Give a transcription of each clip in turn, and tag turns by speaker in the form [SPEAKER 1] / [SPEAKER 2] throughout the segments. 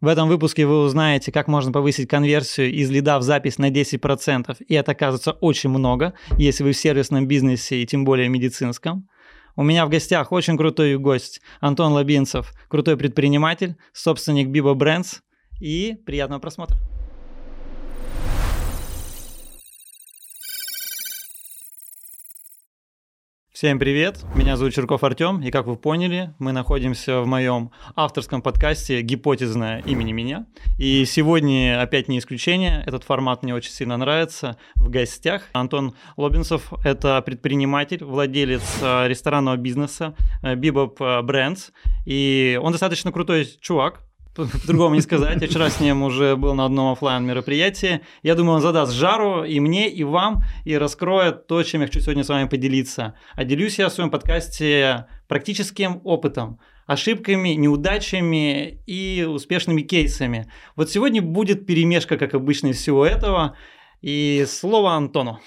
[SPEAKER 1] В этом выпуске вы узнаете, как можно повысить конверсию из лида в запись на 10%, и это оказывается очень много, если вы в сервисном бизнесе и тем более медицинском. У меня в гостях очень крутой гость Антон Лабинцев, крутой предприниматель, собственник Bibo Brands, и приятного просмотра. Всем привет, меня зовут Черков Артем, и как вы поняли, мы находимся в моем авторском подкасте «Гипотезное имени меня». И сегодня опять не исключение, этот формат мне очень сильно нравится. В гостях Антон Лобинцев – это предприниматель, владелец э, ресторанного бизнеса Bebop Brands, и он достаточно крутой чувак, по-другому не сказать. Я вчера с ним уже был на одном офлайн мероприятии. Я думаю, он задаст жару и мне, и вам, и раскроет то, чем я хочу сегодня с вами поделиться. А делюсь я в своем подкасте практическим опытом, ошибками, неудачами и успешными кейсами. Вот сегодня будет перемешка, как обычно, из всего этого. И слово Антону.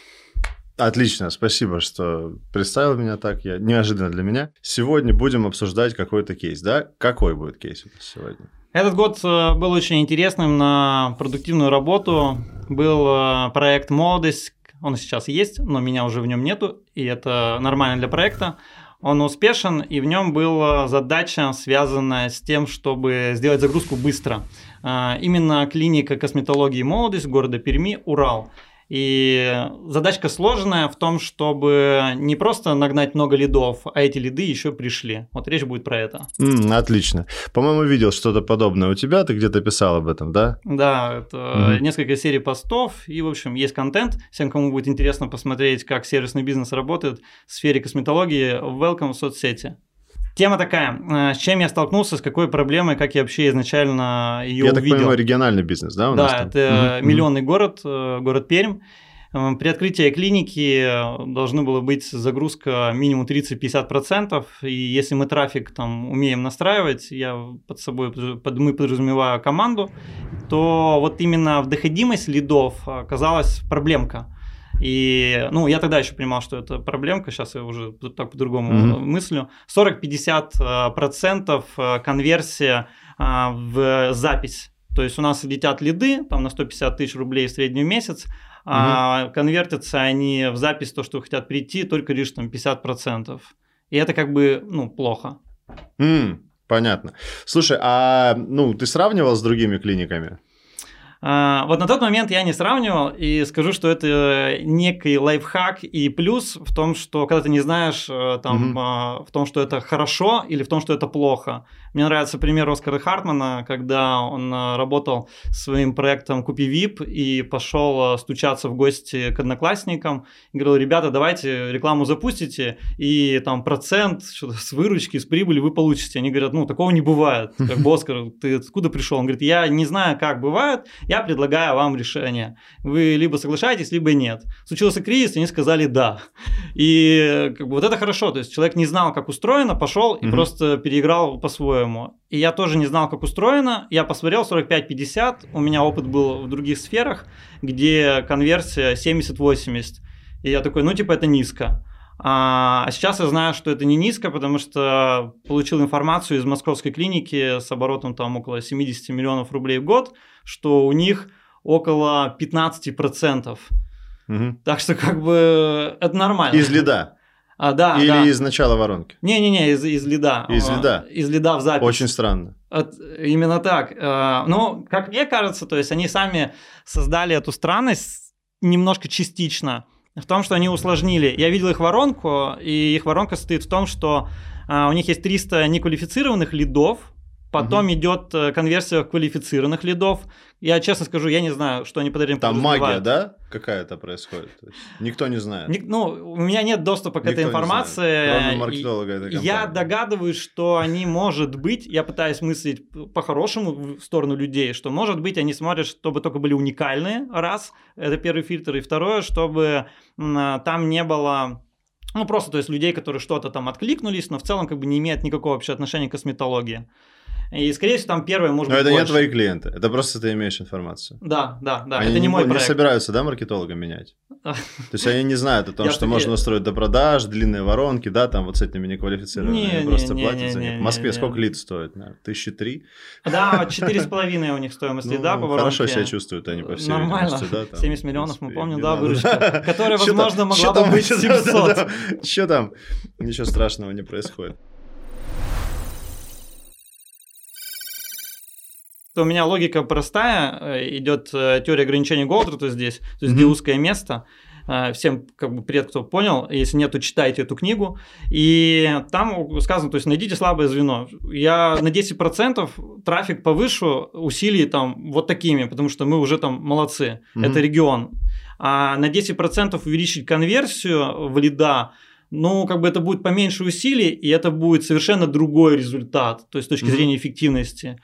[SPEAKER 2] Отлично, спасибо, что представил меня так. Я неожиданно для меня. Сегодня будем обсуждать какой-то кейс, да? Какой будет кейс у нас сегодня?
[SPEAKER 1] Этот год э, был очень интересным на продуктивную работу. Был э, проект «Молодость», он сейчас есть, но меня уже в нем нету, и это нормально для проекта. Он успешен, и в нем была задача, связанная с тем, чтобы сделать загрузку быстро. Э, именно клиника косметологии «Молодость» города Перми, Урал. И задачка сложная в том, чтобы не просто нагнать много лидов, а эти лиды еще пришли. Вот речь будет про это.
[SPEAKER 2] Mm, отлично. По-моему, видел что-то подобное у тебя, ты где-то писал об этом, да?
[SPEAKER 1] Да, это mm-hmm. несколько серий постов, и, в общем, есть контент. Всем, кому будет интересно посмотреть, как сервисный бизнес работает в сфере косметологии, welcome в соцсети. Тема такая, э, с чем я столкнулся, с какой проблемой, как я вообще изначально ее
[SPEAKER 2] я
[SPEAKER 1] увидел. Я
[SPEAKER 2] так понимаю, региональный бизнес, да?
[SPEAKER 1] У да, нас это mm-hmm. миллионный город, э, город Пермь. Э, при открытии клиники должна была быть загрузка минимум 30-50%, и если мы трафик там умеем настраивать, я под собой под, мы подразумеваю команду, то вот именно в доходимость лидов оказалась проблемка. И, ну, я тогда еще понимал, что это проблемка, сейчас я уже так по-другому mm-hmm. мыслю. 40-50% э, конверсия а, в запись. То есть у нас летят лиды, там на 150 тысяч рублей в среднем месяц, mm-hmm. а конвертятся они в запись, то, что хотят прийти, только лишь там 50%. И это как бы, ну, плохо.
[SPEAKER 2] Mm, понятно. Слушай, а ну, ты сравнивал с другими клиниками?
[SPEAKER 1] А, вот на тот момент я не сравнивал и скажу, что это некий лайфхак и плюс в том, что когда ты не знаешь э, там, угу. в том, что это хорошо или в том, что это плохо. Мне нравится пример Оскара Хартмана, когда он э, работал своим проектом «Купи VIP» и пошел э, стучаться в гости к одноклассникам и говорил, ребята, давайте рекламу запустите, и там процент с выручки, с прибыли вы получите. Они говорят, ну, такого не бывает. Как бы, Оскар, ты откуда пришел? Он говорит, я не знаю, как бывает, я предлагаю вам решение. Вы либо соглашаетесь, либо нет. Случился кризис, они сказали да. И как бы, вот это хорошо, то есть человек не знал, как устроено, пошел и просто переиграл по-своему по-своему. И я тоже не знал, как устроено. Я посмотрел 45-50, у меня опыт был в других сферах, где конверсия 70-80. И я такой, ну типа это низко. А сейчас я знаю, что это не низко, потому что получил информацию из московской клиники с оборотом там около 70 миллионов рублей в год, что у них около 15%. Угу. Так что как бы это нормально.
[SPEAKER 2] Из лида.
[SPEAKER 1] А, да,
[SPEAKER 2] Или
[SPEAKER 1] да.
[SPEAKER 2] из начала воронки?
[SPEAKER 1] Не-не-не, из, из лида.
[SPEAKER 2] Из лида?
[SPEAKER 1] Из лида в запись.
[SPEAKER 2] Очень странно.
[SPEAKER 1] От, именно так. Э, ну, как мне кажется, то есть они сами создали эту странность немножко частично в том, что они усложнили. Я видел их воронку, и их воронка состоит в том, что э, у них есть 300 неквалифицированных лидов, Потом угу. идет э, конверсия квалифицированных лидов. Я честно скажу, я не знаю, что они под этим
[SPEAKER 2] Там магия, да, какая-то происходит? никто не знает. Ник,
[SPEAKER 1] ну, у меня нет доступа к никто этой информации. Кроме маркетолога этой компании. Я догадываюсь, что они, может быть, я пытаюсь мыслить по-хорошему в сторону людей, что, может быть, они смотрят, чтобы только были уникальные, раз, это первый фильтр, и второе, чтобы там не было ну, просто, то есть людей, которые что-то там откликнулись, но в целом как бы не имеют никакого вообще отношения к косметологии. И, скорее всего, там первое может
[SPEAKER 2] Но
[SPEAKER 1] быть
[SPEAKER 2] это
[SPEAKER 1] больше.
[SPEAKER 2] не твои клиенты, это просто ты имеешь информацию.
[SPEAKER 1] Да, да, да,
[SPEAKER 2] они
[SPEAKER 1] это не, мой
[SPEAKER 2] не
[SPEAKER 1] проект.
[SPEAKER 2] собираются, да, маркетолога менять? То есть они не знают о том, что можно устроить до продаж, длинные воронки, да, там вот с этими неквалифицированными,
[SPEAKER 1] Не, не,
[SPEAKER 2] просто
[SPEAKER 1] не,
[SPEAKER 2] платят
[SPEAKER 1] не,
[SPEAKER 2] за них.
[SPEAKER 1] не,
[SPEAKER 2] В Москве
[SPEAKER 1] не,
[SPEAKER 2] сколько
[SPEAKER 1] не.
[SPEAKER 2] лид стоит? наверное, Тысячи три?
[SPEAKER 1] Да, четыре с половиной у них стоимость
[SPEAKER 2] Ну,
[SPEAKER 1] лида по.
[SPEAKER 2] Хорошо себя чувствуют они, по всей
[SPEAKER 1] Нормально.
[SPEAKER 2] видимости, да, там,
[SPEAKER 1] 70
[SPEAKER 2] в
[SPEAKER 1] миллионов, мы помним,
[SPEAKER 2] не
[SPEAKER 1] да, выручка, которая, возможно, могла бы быть
[SPEAKER 2] чё
[SPEAKER 1] 700.
[SPEAKER 2] там- Чё там? Ничего страшного не происходит.
[SPEAKER 1] У меня логика простая, э, идет э, теория ограничений Голдрата здесь, то есть где
[SPEAKER 2] Мгм.
[SPEAKER 1] узкое место. Э, Всем как бы привет, кто понял. Если нет, то читайте эту книгу. И там сказано, то есть найдите слабое звено. Я на 10% трафик повышу, усилий там вот такими, потому что мы уже там молодцы.
[SPEAKER 2] Мгм.
[SPEAKER 1] Это регион. А на 10% увеличить конверсию в лида, ну, как бы это будет поменьше усилий, и это будет совершенно другой результат, то есть с точки
[SPEAKER 2] Мгм.
[SPEAKER 1] зрения эффективности.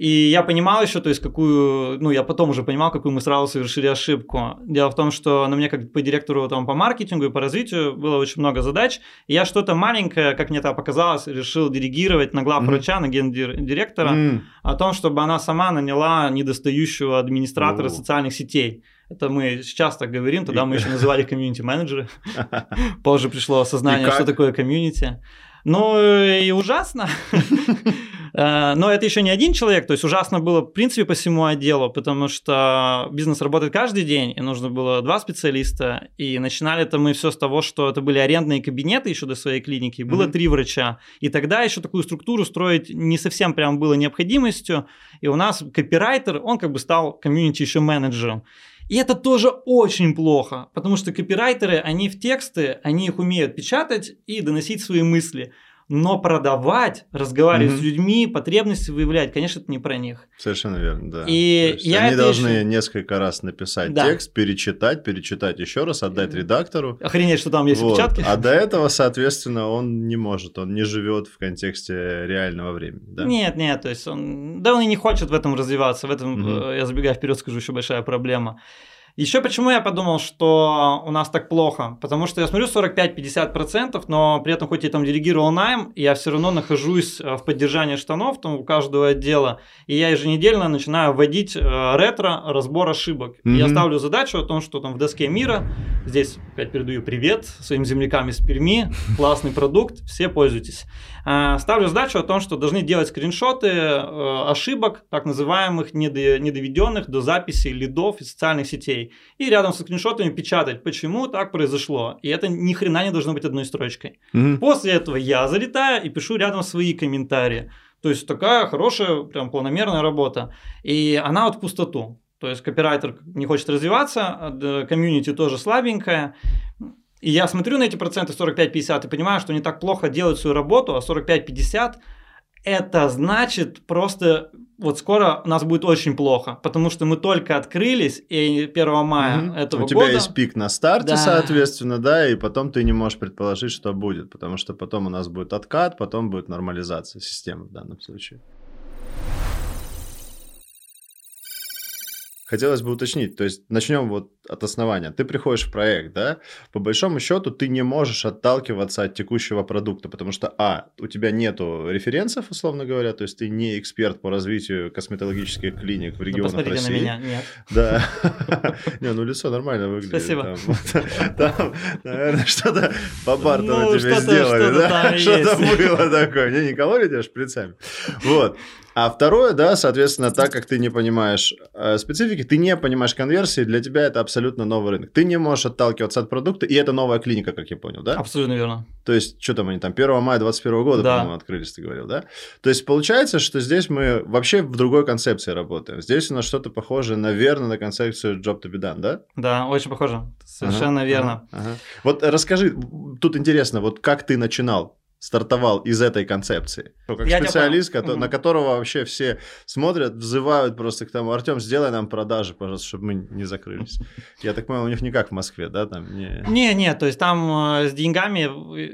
[SPEAKER 1] И я понимал еще, то есть какую, ну, я потом уже понимал, какую мы сразу совершили ошибку. Дело в том, что на мне как по директору там по маркетингу и по развитию было очень много задач, и я что-то маленькое, как мне это показалось, решил делегировать на главврача, на гендиректора,
[SPEAKER 2] М,
[SPEAKER 1] о том, чтобы она сама наняла недостающего администратора
[SPEAKER 2] О.
[SPEAKER 1] социальных сетей. Это мы сейчас так говорим, тогда мы еще называли комьюнити-менеджеры. Позже пришло осознание, что такое комьюнити. Ну и ужасно. Э, Но это еще не один человек, то есть ужасно было в принципе по всему отделу, потому что бизнес работает каждый день, и нужно было два специалиста, и начинали это мы все с того, что это были арендные кабинеты еще до своей клиники, было
[SPEAKER 2] Мгм.
[SPEAKER 1] три врача, и тогда еще такую структуру строить не совсем прям было необходимостью, и у нас копирайтер, он как бы стал комьюнити еще менеджером. И это тоже очень плохо, потому что копирайтеры, они в тексты, они их умеют печатать и доносить свои мысли. Но продавать, разговаривать
[SPEAKER 2] Мгм.
[SPEAKER 1] с людьми, потребности выявлять, конечно, это не про них.
[SPEAKER 2] Совершенно верно, да.
[SPEAKER 1] И я
[SPEAKER 2] они должны
[SPEAKER 1] ещё-
[SPEAKER 2] несколько раз написать
[SPEAKER 1] Да.
[SPEAKER 2] текст, перечитать, перечитать еще раз, отдать редактору.
[SPEAKER 1] Охренеть, что там есть
[SPEAKER 2] Вот.
[SPEAKER 1] печатки.
[SPEAKER 2] А до этого, соответственно, он не может, он не живет в контексте реального времени. Да?
[SPEAKER 1] Нет, нет, то есть он, да он и не хочет в этом развиваться, в этом, э, я забегая вперед, скажу, еще большая проблема. Еще почему я подумал, что у нас так плохо? Потому что я смотрю 45-50%, но при этом хоть я там делегировал найм, я все равно нахожусь э, в поддержании штанов там у каждого отдела, и я еженедельно начинаю вводить э, ретро, разбор ошибок. И Я ставлю задачу о том, что там в доске мира, здесь опять передаю привет своим землякам из Перми, классный продукт, все пользуйтесь. А, Ставлю задачу о том, что должны делать скриншоты э, ошибок, так называемых недо- недоведенных до записи лидов из социальных сетей. И рядом со скриншотами печатать, почему так произошло. И это ни хрена не должно быть одной строчкой.
[SPEAKER 2] Мгм.
[SPEAKER 1] После этого я залетаю и пишу рядом свои комментарии. То есть такая хорошая, прям планомерная работа. И она вот в пустоту. То есть копирайтер не хочет развиваться, а комьюнити тоже слабенькая. И я смотрю на эти проценты 45-50 и понимаю, что они так плохо делают свою работу, а 45-50 это значит просто вот скоро у нас будет очень плохо, потому что мы только открылись, и 1 мая
[SPEAKER 2] Мгм.
[SPEAKER 1] этого
[SPEAKER 2] У тебя
[SPEAKER 1] года...
[SPEAKER 2] есть пик на старте,
[SPEAKER 1] Да.
[SPEAKER 2] соответственно, да, и потом ты не можешь предположить, что будет, потому что потом у нас будет откат, потом будет нормализация системы в данном случае. Хотелось бы уточнить, то есть начнем вот от основания. Ты приходишь в проект, да, по большому счету ты не можешь отталкиваться от текущего продукта, потому что, а, у тебя нету референсов, условно говоря, то есть ты не эксперт по развитию косметологических клиник в
[SPEAKER 1] Ну,
[SPEAKER 2] регионах
[SPEAKER 1] посмотрите
[SPEAKER 2] России.
[SPEAKER 1] на меня, нет.
[SPEAKER 2] Да. Не, ну лицо нормально выглядит.
[SPEAKER 1] Спасибо.
[SPEAKER 2] Там, наверное, что-то по барту
[SPEAKER 1] Ну,
[SPEAKER 2] тебе сделали, да? Что-то было такое. Не, кололи тебя шприцами. Вот. А второе, да, соответственно, так как ты не понимаешь э, специфики, ты не понимаешь конверсии, для тебя это абсолютно новый рынок. Ты не можешь отталкиваться от продукта, и это новая клиника, как я понял, да?
[SPEAKER 1] Абсолютно верно.
[SPEAKER 2] То есть, что там они там, 1 мая 21 года,
[SPEAKER 1] Да.
[SPEAKER 2] по-моему, открылись, ты говорил, да? То есть, получается, что здесь мы вообще в другой концепции работаем. Здесь у нас что-то похожее, наверное, на концепцию job to be done, да?
[SPEAKER 1] Да, очень похоже. Совершенно
[SPEAKER 2] Ага,
[SPEAKER 1] верно.
[SPEAKER 2] ага, ага. Вот расскажи, тут интересно, вот как ты начинал? Стартовал из этой концепции. Как
[SPEAKER 1] Я
[SPEAKER 2] специалист, кото-
[SPEAKER 1] Мгм.
[SPEAKER 2] на которого вообще все смотрят, взывают просто к тому, Артем, сделай нам продажи, пожалуйста, чтобы мы не закрылись. Я так понял, у них не как в Москве, да, там не...
[SPEAKER 1] Не, не, то есть там э, с деньгами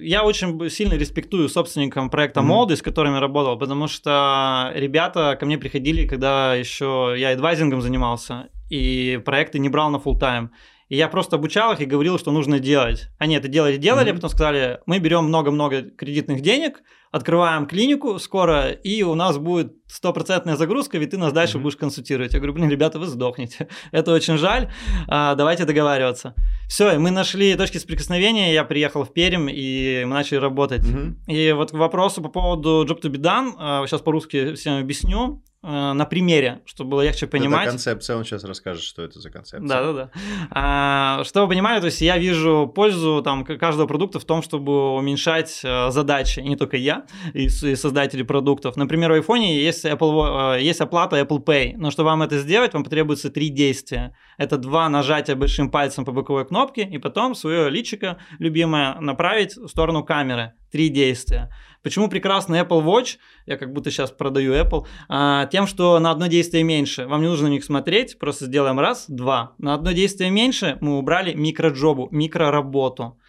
[SPEAKER 1] я очень сильно респектую собственникам проекта
[SPEAKER 2] Мгм.
[SPEAKER 1] Молодость, с которыми я работал, потому что ребята ко мне приходили, когда еще я адвайзингом занимался и проекты не брал на full time. И я просто обучал их и говорил, что нужно делать. Они это делали, делали, mm-hmm. потом сказали, мы берем много-много кредитных денег, открываем клинику скоро, и у нас будет стопроцентная загрузка, ведь ты нас дальше mm-hmm. будешь консультировать. Я говорю, блин, ребята, вы сдохнете. Это очень жаль, а, давайте договариваться. Все, и мы нашли точки соприкосновения, я приехал в Пермь, и мы начали работать. Mm-hmm. И вот к вопросу по поводу Job to be done, а, сейчас по-русски всем объясню. Э, на примере, чтобы было легче понимать.
[SPEAKER 2] Это концепция, он сейчас расскажет, что это за концепция.
[SPEAKER 1] Да, да, да. А, чтобы вы понимали, то есть я вижу пользу там каждого продукта в том, чтобы уменьшать э, задачи, и не только я, и, и создатели продуктов. Например, в iPhone есть, Apple, э, есть оплата Apple Pay, но чтобы вам это сделать, вам потребуется три действия. Это два нажатия большим пальцем по боковой кнопке, и потом свое личико любимое направить в сторону камеры. Три действия. Почему прекрасный Apple Watch, я как будто сейчас продаю Apple, а, тем, что на одно действие меньше. Вам не нужно на них смотреть, просто сделаем раз, два. На одно действие меньше мы убрали микроджобу, микроработу.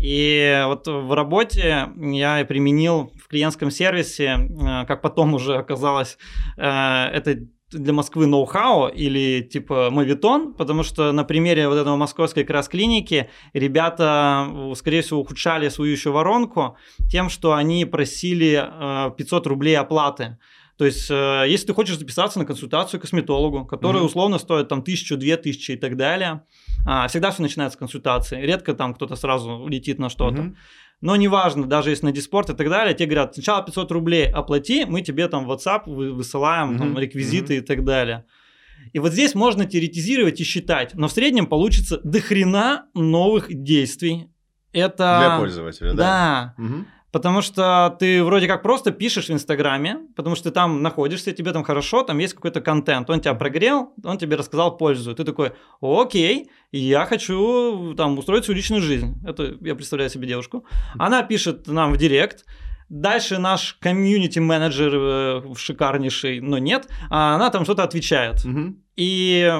[SPEAKER 1] И вот в работе я применил в клиентском сервисе, а, как потом уже оказалось, а, это для Москвы ноу-хау или типа мовитон, потому что на примере вот этого московской как раз клиники ребята, скорее всего, ухудшали свою еще воронку тем, что они просили 500 э, рублей оплаты. То есть, э, если ты хочешь записаться на консультацию к косметологу, которая mm-hmm. условно стоит там тысячу, две тысячи и так далее, а, всегда все начинается с консультации. Редко там кто-то сразу летит на что-то. Mm-hmm. Но неважно, даже если на диспорт и так далее, тебе говорят, сначала 500 рублей оплати, мы тебе там в WhatsApp высылаем mm-hmm. там, реквизиты mm-hmm. и так далее. И вот здесь можно теоретизировать и считать, но в среднем получится дохрена новых действий. Это...
[SPEAKER 2] Для пользователя, да?
[SPEAKER 1] Да. Угу. Потому что ты вроде как просто пишешь в Инстаграме, потому что ты там находишься, тебе там хорошо, там есть какой-то контент, он тебя прогрел, он тебе рассказал пользу. Ты такой, окей, я хочу там устроить свою личную жизнь. Это я представляю себе девушку. Она пишет нам в директ, Дальше наш комьюнити-менеджер э, шикарнейший, но нет, а она там что-то отвечает. Угу. И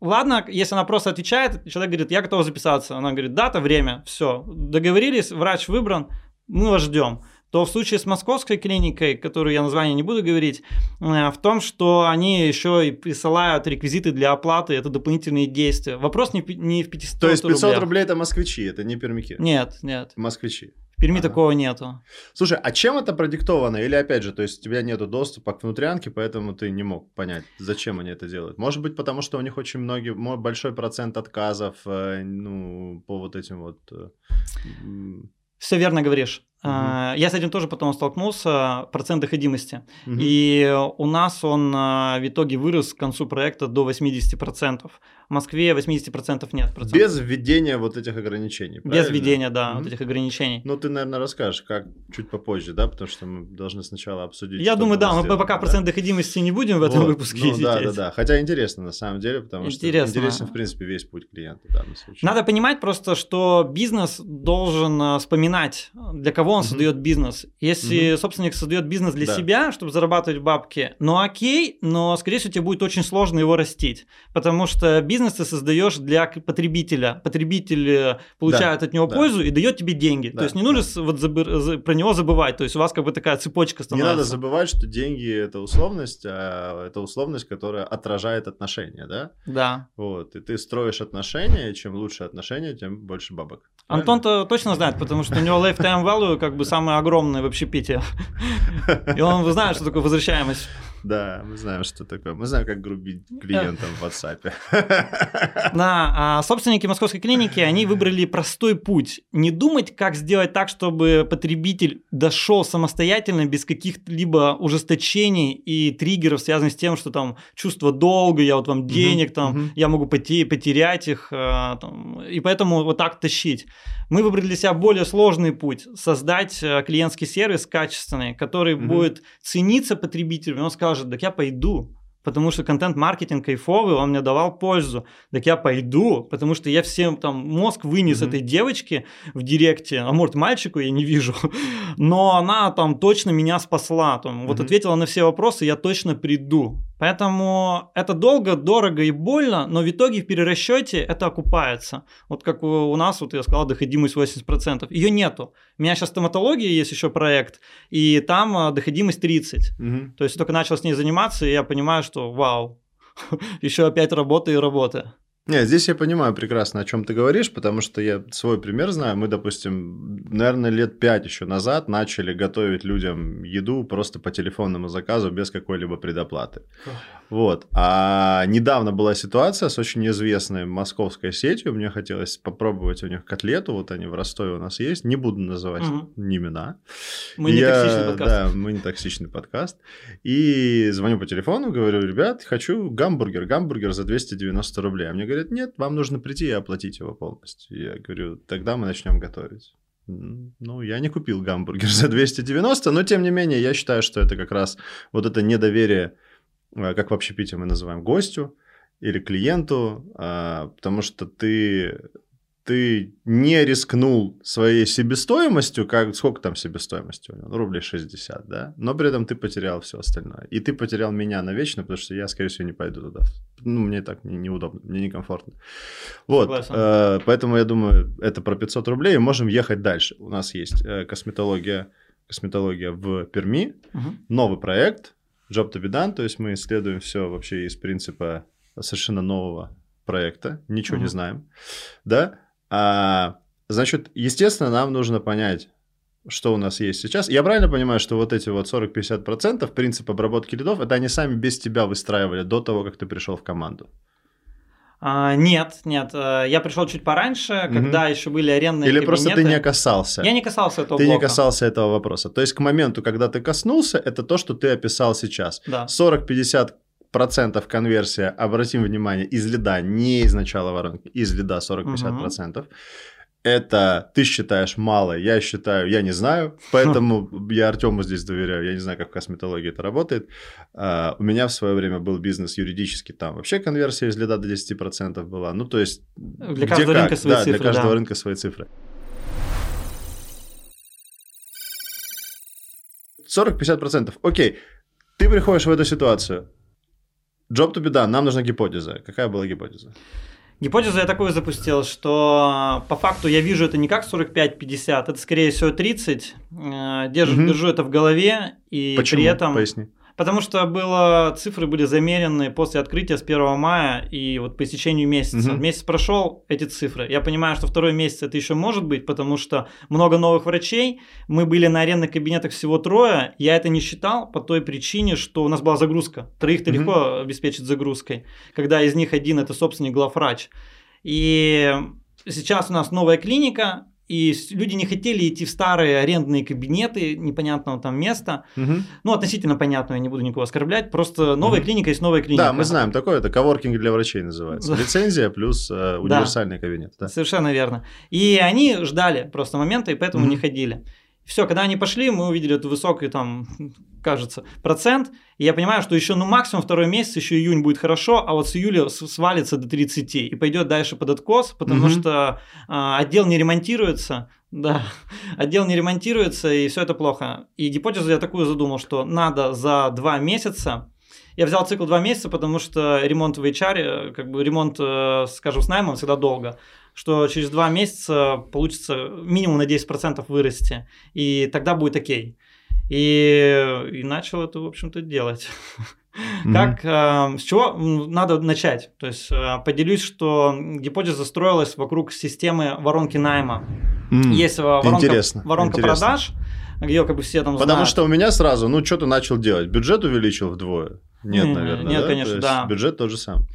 [SPEAKER 1] ладно, если она просто отвечает, человек говорит, я готов записаться. Она говорит, дата, время, все. Договорились, врач выбран, мы вас ждем то в случае с московской клиникой, которую я название не буду говорить, э, в том, что они еще и присылают реквизиты для оплаты, это дополнительные действия. Вопрос не, не в 500
[SPEAKER 2] То есть 500
[SPEAKER 1] рублях.
[SPEAKER 2] рублей это москвичи, это не пермики?
[SPEAKER 1] Нет, нет.
[SPEAKER 2] Москвичи.
[SPEAKER 1] В Перми ага. такого нету.
[SPEAKER 2] Слушай, а чем это продиктовано? Или опять же, то есть у тебя нету доступа к внутрянке, поэтому ты не мог понять, зачем они это делают? Может быть, потому что у них очень многие, большой процент отказов, э, ну, по вот этим вот...
[SPEAKER 1] Все верно говоришь. Угу. Я с этим тоже потом столкнулся, процент доходимости. Угу. И у нас он а, в итоге вырос к концу проекта до 80%. В Москве 80% нет.
[SPEAKER 2] Процентов. Без введения вот этих ограничений.
[SPEAKER 1] Правильно? Без введения, да, угу. вот этих ограничений.
[SPEAKER 2] Ну, ты, наверное, расскажешь, как чуть попозже, да, потому что мы должны сначала обсудить.
[SPEAKER 1] Я думаю, да, мы пока да? процент доходимости не будем в этом вот. выпуске ну,
[SPEAKER 2] Да, да, да. Хотя интересно на самом деле, потому интересно. что интересен, в принципе, весь путь клиента в данном случае.
[SPEAKER 1] Надо понимать просто, что бизнес должен а, вспоминать, для кого он угу. создает бизнес. Если собственник создает бизнес для себя, чтобы зарабатывать бабки, ну окей, но, скорее всего, тебе будет очень сложно его растить, потому что бизнес ты создаешь для потребителя. Потребитель э, получает от него пользу и дает тебе деньги. То есть не нужно вот про него забывать. То есть у вас как бы такая цепочка становится.
[SPEAKER 2] Не надо забывать, что деньги это условность, а это условность, которая отражает отношения, да?
[SPEAKER 1] Да.
[SPEAKER 2] Вот. И ты строишь отношения, и чем лучше отношения, тем больше бабок.
[SPEAKER 1] Антон-то точно знает, потому что у него lifetime value как бы самое огромное в общепите. И он знает, что такое возвращаемость.
[SPEAKER 2] Да, мы знаем, что такое. Мы знаем, как грубить клиентам в WhatsApp.
[SPEAKER 1] Да, а собственники московской клиники, они выбрали простой путь. Не думать, как сделать так, чтобы потребитель дошел самостоятельно, без каких-либо ужесточений и триггеров, связанных с тем, что там чувство долга, я вот вам денег, там, я могу потерять их, э, и поэтому вот так тащить. Мы выбрали для себя более сложный путь – создать э, клиентский сервис качественный, который угу. будет цениться потребителем. Он скажет, так я пойду, потому что контент-маркетинг кайфовый, он мне давал пользу. Так я пойду, потому что я всем там мозг вынес mm-hmm. этой девочке в директе, а может мальчику я не вижу, но она там точно меня спасла, там, mm-hmm. вот ответила на все вопросы, я точно приду. Поэтому это долго, дорого и больно, но в итоге в перерасчете это окупается. Вот как у нас, вот я сказал, доходимость 80%. Ее нету. У меня сейчас стоматология есть еще проект, и там а, доходимость 30. Угу. То есть только начал с ней заниматься, и я понимаю, что вау, еще опять работа и работа.
[SPEAKER 2] Нет, здесь я понимаю прекрасно, о чем ты говоришь, потому что я свой пример знаю. Мы, допустим, наверное, лет пять еще назад начали готовить людям еду просто по телефонному заказу без какой-либо предоплаты. Вот. А недавно была ситуация с очень известной московской сетью. Мне хотелось попробовать у них котлету. Вот они в Ростове у нас есть. Не буду называть угу. имена.
[SPEAKER 1] Мы не я, токсичный подкаст.
[SPEAKER 2] Да, мы не токсичный подкаст. И звоню по телефону, говорю, ребят, хочу гамбургер. Гамбургер за 290 рублей. А мне говорят, нет, вам нужно прийти и оплатить его полностью. Я говорю, тогда мы начнем готовить. Ну, я не купил гамбургер за 290, но тем не менее, я считаю, что это как раз вот это недоверие, а, как в общепите мы называем, гостю или клиенту, а, потому что ты ты не рискнул своей себестоимостью, как сколько там себестоимости у него, ну, рублей 60, да, но при этом ты потерял все остальное. И ты потерял меня навечно, потому что я, скорее всего, не пойду туда. Ну, мне так не, неудобно, мне некомфортно. Вот, э, поэтому я думаю, это про 500 рублей, и можем ехать дальше. У нас есть э, косметология, косметология в Перми, угу. новый проект, Job to be done, то есть мы исследуем все вообще из принципа совершенно нового проекта, ничего угу. не знаем, да, а, значит, естественно, нам нужно понять, что у нас есть сейчас. Я правильно понимаю, что вот эти вот 40-50% принцип обработки лидов, это они сами без тебя выстраивали до того, как ты пришел в команду?
[SPEAKER 1] А, нет, нет, э, я пришел чуть пораньше, когда угу. еще были арендные
[SPEAKER 2] Или
[SPEAKER 1] кабинеты.
[SPEAKER 2] просто ты не касался?
[SPEAKER 1] Я не касался этого
[SPEAKER 2] Ты
[SPEAKER 1] блока.
[SPEAKER 2] не касался этого вопроса. То есть к моменту, когда ты коснулся, это то, что ты описал сейчас.
[SPEAKER 1] Да.
[SPEAKER 2] 40-50 процентов конверсия, обратим внимание, из лида, не из начала воронки, из лида 40-50 процентов. Угу. Это ты считаешь мало, я считаю, я не знаю, поэтому я Артему здесь доверяю, я не знаю, как в косметологии это работает. Uh, у меня в свое время был бизнес юридический, там вообще конверсия из лида до 10% была, ну то есть...
[SPEAKER 1] Для каждого как? рынка свои
[SPEAKER 2] да,
[SPEAKER 1] цифры.
[SPEAKER 2] для каждого да. рынка свои цифры. 40-50%, окей, ты приходишь в эту ситуацию, Job to be done, нам нужна гипотеза. Какая была гипотеза?
[SPEAKER 1] Гипотезу я такую запустил, что по факту я вижу это не как 45-50, это скорее всего 30. Э, держу, угу. держу это в голове и
[SPEAKER 2] Почему?
[SPEAKER 1] при этом...
[SPEAKER 2] Поясни.
[SPEAKER 1] Потому что было, цифры были замерены после открытия с 1 мая и вот по истечению месяца. Угу. Месяц прошел, эти цифры. Я понимаю, что второй месяц это еще может быть, потому что много новых врачей. Мы были на арендных кабинетах всего трое. Я это не считал по той причине, что у нас была загрузка. Троих-то угу. легко обеспечить загрузкой, когда из них один это собственник главврач. И сейчас у нас новая клиника, и люди не хотели идти в старые арендные кабинеты непонятного там места. Угу. Ну, относительно понятно, я не буду никого оскорблять. Просто новая угу. клиника есть новая клиника.
[SPEAKER 2] Да, мы знаем такое, это коворкинг для врачей называется. Лицензия плюс э, универсальный да. кабинет. Да.
[SPEAKER 1] Совершенно верно. И они ждали просто момента, и поэтому угу. не ходили. Все, когда они пошли, мы увидели эту высокую там, кажется, процент. И я понимаю, что еще, ну, максимум второй месяц, еще июнь будет хорошо, а вот с июля свалится до 30 и пойдет дальше под откос, потому угу. что а, отдел не ремонтируется, да, отдел не ремонтируется, и все это плохо. И гипотезу я такую задумал, что надо за два месяца я взял цикл два месяца, потому что ремонт в HR, э, как бы ремонт, э, скажем, с наймом всегда долго что через два месяца получится минимум на 10% вырасти, и тогда будет окей. И, и начал это, в общем-то, делать. Mm-hmm. Как, э, с чего надо начать? То есть э, поделюсь, что гипотеза строилась вокруг системы воронки найма. Mm-hmm. Есть воронка, Интересно. воронка Интересно. продаж, где как бы все там
[SPEAKER 2] Потому знают. что у меня сразу, ну что ты начал делать? Бюджет увеличил вдвое? Нет, mm-hmm. наверное.
[SPEAKER 1] Нет,
[SPEAKER 2] да?
[SPEAKER 1] конечно, да.
[SPEAKER 2] Бюджет тот же самый.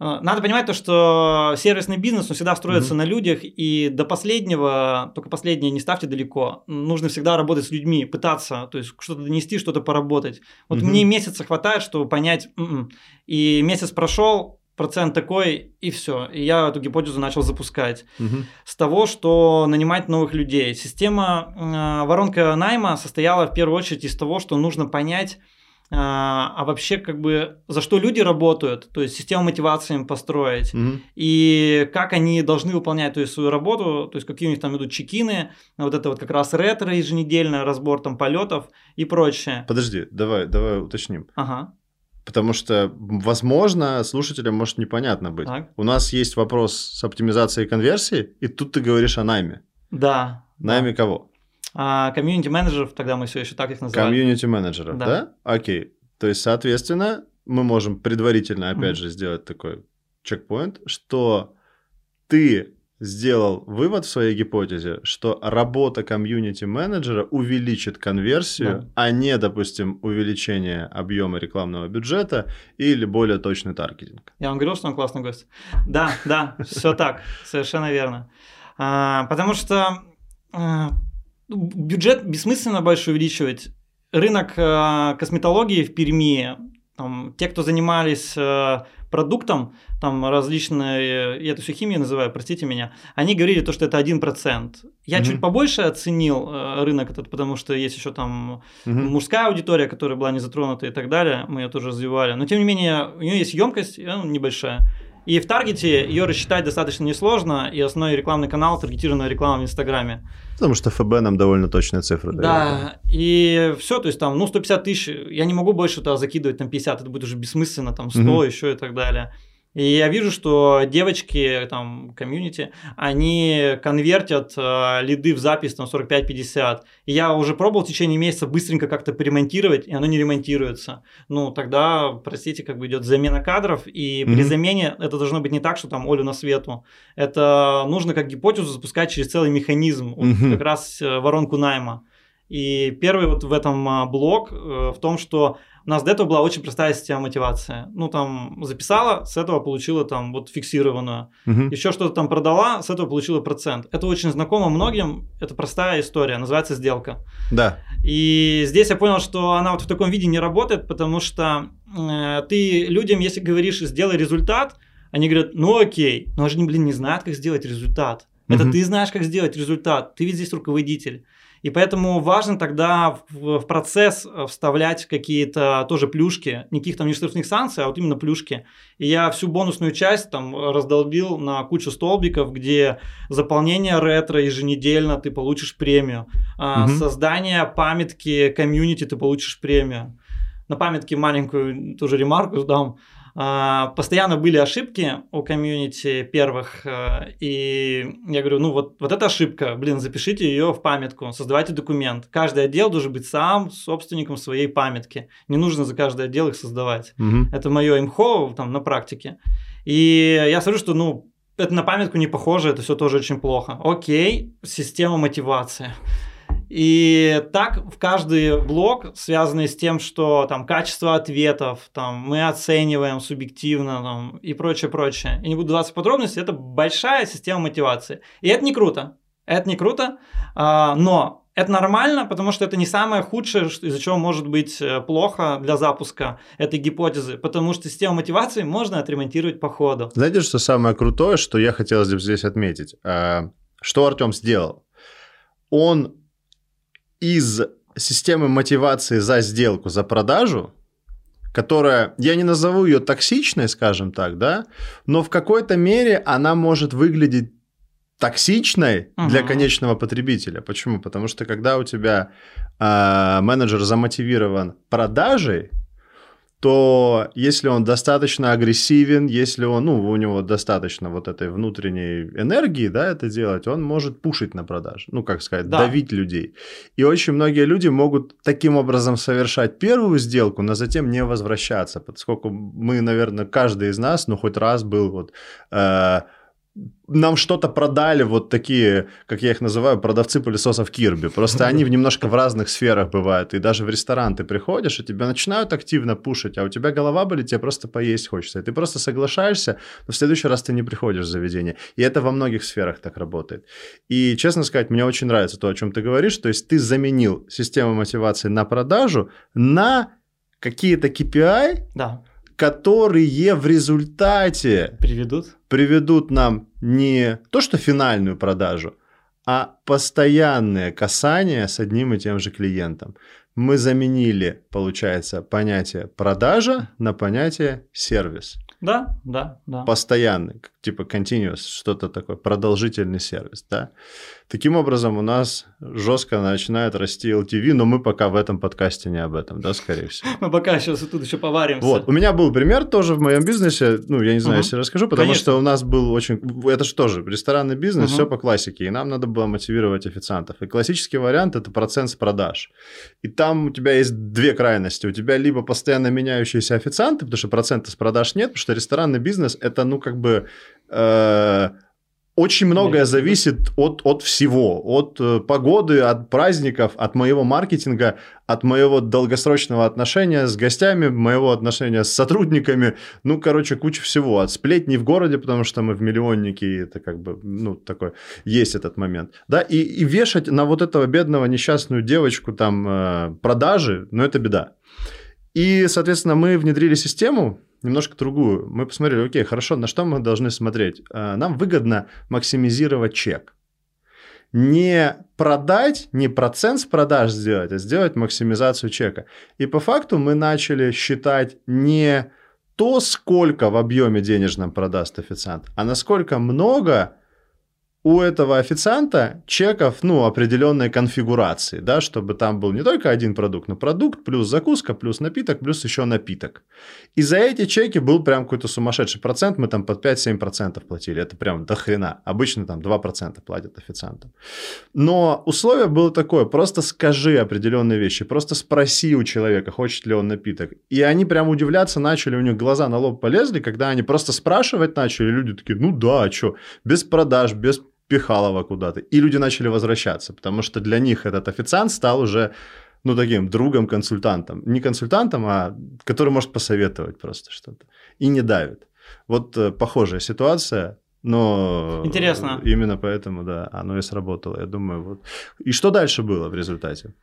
[SPEAKER 1] Э, надо понимать то, что сервисный бизнес он всегда строится mm-hmm. на людях, и до последнего, только последнее не ставьте далеко. Нужно всегда работать с людьми, пытаться, то есть что-то донести, что-то поработать. Вот mm-hmm. мне месяца хватает, чтобы понять, м-м". и месяц прошел, процент такой, и все. И я эту гипотезу начал запускать. Угу. С того, что нанимать новых людей. Система э, воронка найма состояла в первую очередь из того, что нужно понять, а, а вообще как бы за что люди работают, то есть систему мотивации им построить, угу. и как они должны выполнять то есть, свою работу, то есть какие у них там идут чекины, вот это вот как раз ретро еженедельный разбор там полетов и прочее.
[SPEAKER 2] Подожди, давай, давай уточним.
[SPEAKER 1] Ага.
[SPEAKER 2] Потому что, возможно, слушателям может непонятно быть. Так. У нас есть вопрос с оптимизацией конверсии, и тут ты говоришь о найме.
[SPEAKER 1] Да.
[SPEAKER 2] Найме
[SPEAKER 1] да.
[SPEAKER 2] кого?
[SPEAKER 1] А, комьюнити-менеджеров, тогда мы все еще так их называли.
[SPEAKER 2] Комьюнити-менеджеров, да. да? Окей. То есть, соответственно, мы можем предварительно, опять mm-hmm. же, сделать такой чекпоинт, что ты сделал вывод в своей гипотезе, что работа комьюнити-менеджера увеличит конверсию, да. а не, допустим, увеличение объема рекламного бюджета или более точный таргетинг.
[SPEAKER 1] Я вам говорил, что он классный гость. Да, да, все так, совершенно верно. А, потому что а, бюджет бессмысленно больше увеличивать. Рынок а, косметологии в Перми, там, те, кто занимались продуктом, там различные, я это все химией называю, простите меня, они говорили то, что это 1%. Я mm-hmm. чуть побольше оценил э, рынок этот, потому что есть еще там mm-hmm. мужская аудитория, которая была не затронута и так далее, мы ее тоже развивали. Но тем не менее, у нее есть емкость ну, небольшая. И в таргете ее рассчитать достаточно несложно, и основной рекламный канал таргетированная реклама в Инстаграме.
[SPEAKER 2] Потому что ФБ нам довольно точная цифра
[SPEAKER 1] дает. Да, и все, то есть там, ну, 150 тысяч, я не могу больше туда закидывать там 50, это будет уже бессмысленно, там 100 угу. еще и так далее. И я вижу, что девочки, там, комьюнити, они конвертят э, лиды в запись там 45-50. И я уже пробовал в течение месяца быстренько как-то поремонтировать, и оно не ремонтируется. Ну, тогда, простите, как бы идет замена кадров, и mm-hmm. при замене это должно быть не так, что там Олю на свету. Это нужно как гипотезу запускать через целый механизм, mm-hmm. как раз э, воронку найма. И первый вот в этом а, блок э, в том, что у нас до этого была очень простая система мотивации. Ну, там, записала, с этого получила там вот фиксированную. Угу. Еще что-то там продала, с этого получила процент. Это очень знакомо многим, это простая история, называется сделка.
[SPEAKER 2] Да.
[SPEAKER 1] И здесь я понял, что она вот в таком виде не работает, потому что э, ты людям, если говоришь, сделай результат, они говорят, ну окей, но они, блин, не знают, как сделать результат. Это угу. ты знаешь, как сделать результат, ты ведь здесь руководитель. И поэтому важно тогда в, в процесс э, вставлять какие-то тоже плюшки, никаких там не штрафных санкций, а вот именно плюшки. И я всю бонусную часть там раздолбил на кучу столбиков, где заполнение ретро еженедельно ты получишь премию, угу. создание памятки комьюнити ты получишь премию. На памятке маленькую тоже ремарку дам. А, постоянно были ошибки у комьюнити первых, э, и я говорю, ну вот, вот эта ошибка, блин, запишите ее в памятку, создавайте документ. Каждый отдел должен быть сам собственником своей памятки. Не нужно за каждый отдел их создавать. Угу. Это мое имхо там на практике. И я смотрю, что, ну, это на памятку не похоже, это все тоже очень плохо. Окей, система мотивации. И так в каждый блок, связанный с тем, что там качество ответов, там мы оцениваем субъективно там, и прочее, прочее. И не буду даваться в подробности, это большая система мотивации. И это не круто. Это не круто, а, но это нормально, потому что это не самое худшее, из-за чего может быть э, плохо для запуска этой гипотезы, потому что систему мотивации можно отремонтировать по ходу.
[SPEAKER 2] Знаете, что самое крутое, что я хотел здесь отметить? А, что Артем сделал? Он из системы мотивации за сделку, за продажу, которая, я не назову ее токсичной, скажем так, да, но в какой-то мере она может выглядеть токсичной угу. для конечного потребителя. Почему? Потому что когда у тебя э, менеджер замотивирован продажей, то если он достаточно агрессивен, если он, ну, у него достаточно вот этой внутренней энергии, да, это делать, он может пушить на продаж, ну, как сказать, да. давить людей. И очень многие люди могут таким образом совершать первую сделку, но затем не возвращаться, поскольку мы, наверное, каждый из нас, ну, хоть раз был вот... Э, нам что-то продали вот такие, как я их называю, продавцы пылесосов Кирби. Просто они немножко в разных сферах бывают. И даже в ресторан ты приходишь, и тебя начинают активно пушить, а у тебя голова болит, тебе просто поесть хочется. И ты просто соглашаешься, но в следующий раз ты не приходишь в заведение. И это во многих сферах так работает. И, честно сказать, мне очень нравится то, о чем ты говоришь. То есть ты заменил систему мотивации на продажу на какие-то KPI,
[SPEAKER 1] да
[SPEAKER 2] которые в результате
[SPEAKER 1] приведут,
[SPEAKER 2] приведут нам не то, что финальную продажу, а постоянное касание с одним и тем же клиентом. Мы заменили, получается, понятие продажа на понятие сервис.
[SPEAKER 1] Да, да, да.
[SPEAKER 2] Постоянный, типа continuous, что-то такое, продолжительный сервис, да. Таким образом, у нас жестко начинает расти LTV, но мы пока в этом подкасте не об этом, да, скорее всего.
[SPEAKER 1] Мы пока сейчас тут еще поваримся.
[SPEAKER 2] Вот, у меня был пример тоже в моем бизнесе, ну, я не знаю, если расскажу, потому что у нас был очень, это же тоже ресторанный бизнес, все по классике, и нам надо было мотивировать официантов. И классический вариант – это процент с продаж. И там там у тебя есть две крайности. У тебя либо постоянно меняющиеся официанты, потому что процента с продаж нет, потому что ресторанный бизнес это, ну, как бы э, очень многое зависит от, от всего, от э, погоды, от праздников, от моего маркетинга, от моего долгосрочного отношения с гостями, моего отношения с сотрудниками, ну, короче, куча всего, от сплетней в городе, потому что мы в миллионнике, это как бы, ну, такой, есть этот момент, да, и, и вешать на вот этого бедного несчастную девочку там э, продажи, ну, это беда. И, соответственно, мы внедрили систему, немножко другую. Мы посмотрели, окей, хорошо, на что мы должны смотреть? А, нам выгодно максимизировать чек. Не продать, не процент с продаж сделать, а сделать максимизацию чека. И по факту мы начали считать не то, сколько в объеме денежном продаст официант, а насколько много у этого официанта чеков, ну, определенной конфигурации, да, чтобы там был не только один продукт, но продукт плюс закуска, плюс напиток, плюс еще напиток. И за эти чеки был прям какой-то сумасшедший процент, мы там под 5-7% платили, это прям до хрена. Обычно там 2% платят официантам. Но условие было такое, просто скажи определенные вещи, просто спроси у человека, хочет ли он напиток. И они прям удивляться начали, у них глаза на лоб полезли, когда они просто спрашивать начали, люди такие, ну да, а что, без продаж, без Пихалова куда-то. И люди начали возвращаться, потому что для них этот официант стал уже ну, таким другом-консультантом. Не консультантом, а который может посоветовать просто что-то. И не давит. Вот э, похожая ситуация, но
[SPEAKER 1] Интересно.
[SPEAKER 2] именно поэтому, да, оно и сработало. Я думаю, вот. И что дальше было в результате?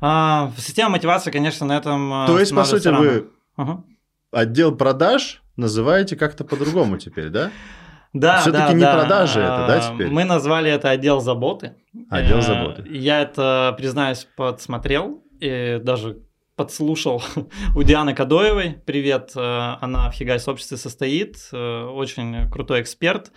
[SPEAKER 1] А, система мотивации, конечно, на этом...
[SPEAKER 2] Э, То есть, по сути, рано. вы ага. отдел продаж называете как-то по-другому теперь, да?
[SPEAKER 1] Да,
[SPEAKER 2] Все-таки
[SPEAKER 1] да,
[SPEAKER 2] не
[SPEAKER 1] да.
[SPEAKER 2] продажи это, да, теперь?
[SPEAKER 1] Мы назвали это отдел заботы.
[SPEAKER 2] Отдел э, заботы.
[SPEAKER 1] Я это, признаюсь, подсмотрел и даже подслушал у Дианы Кадоевой. Привет, э, она в Хигай сообществе состоит, э, очень крутой эксперт.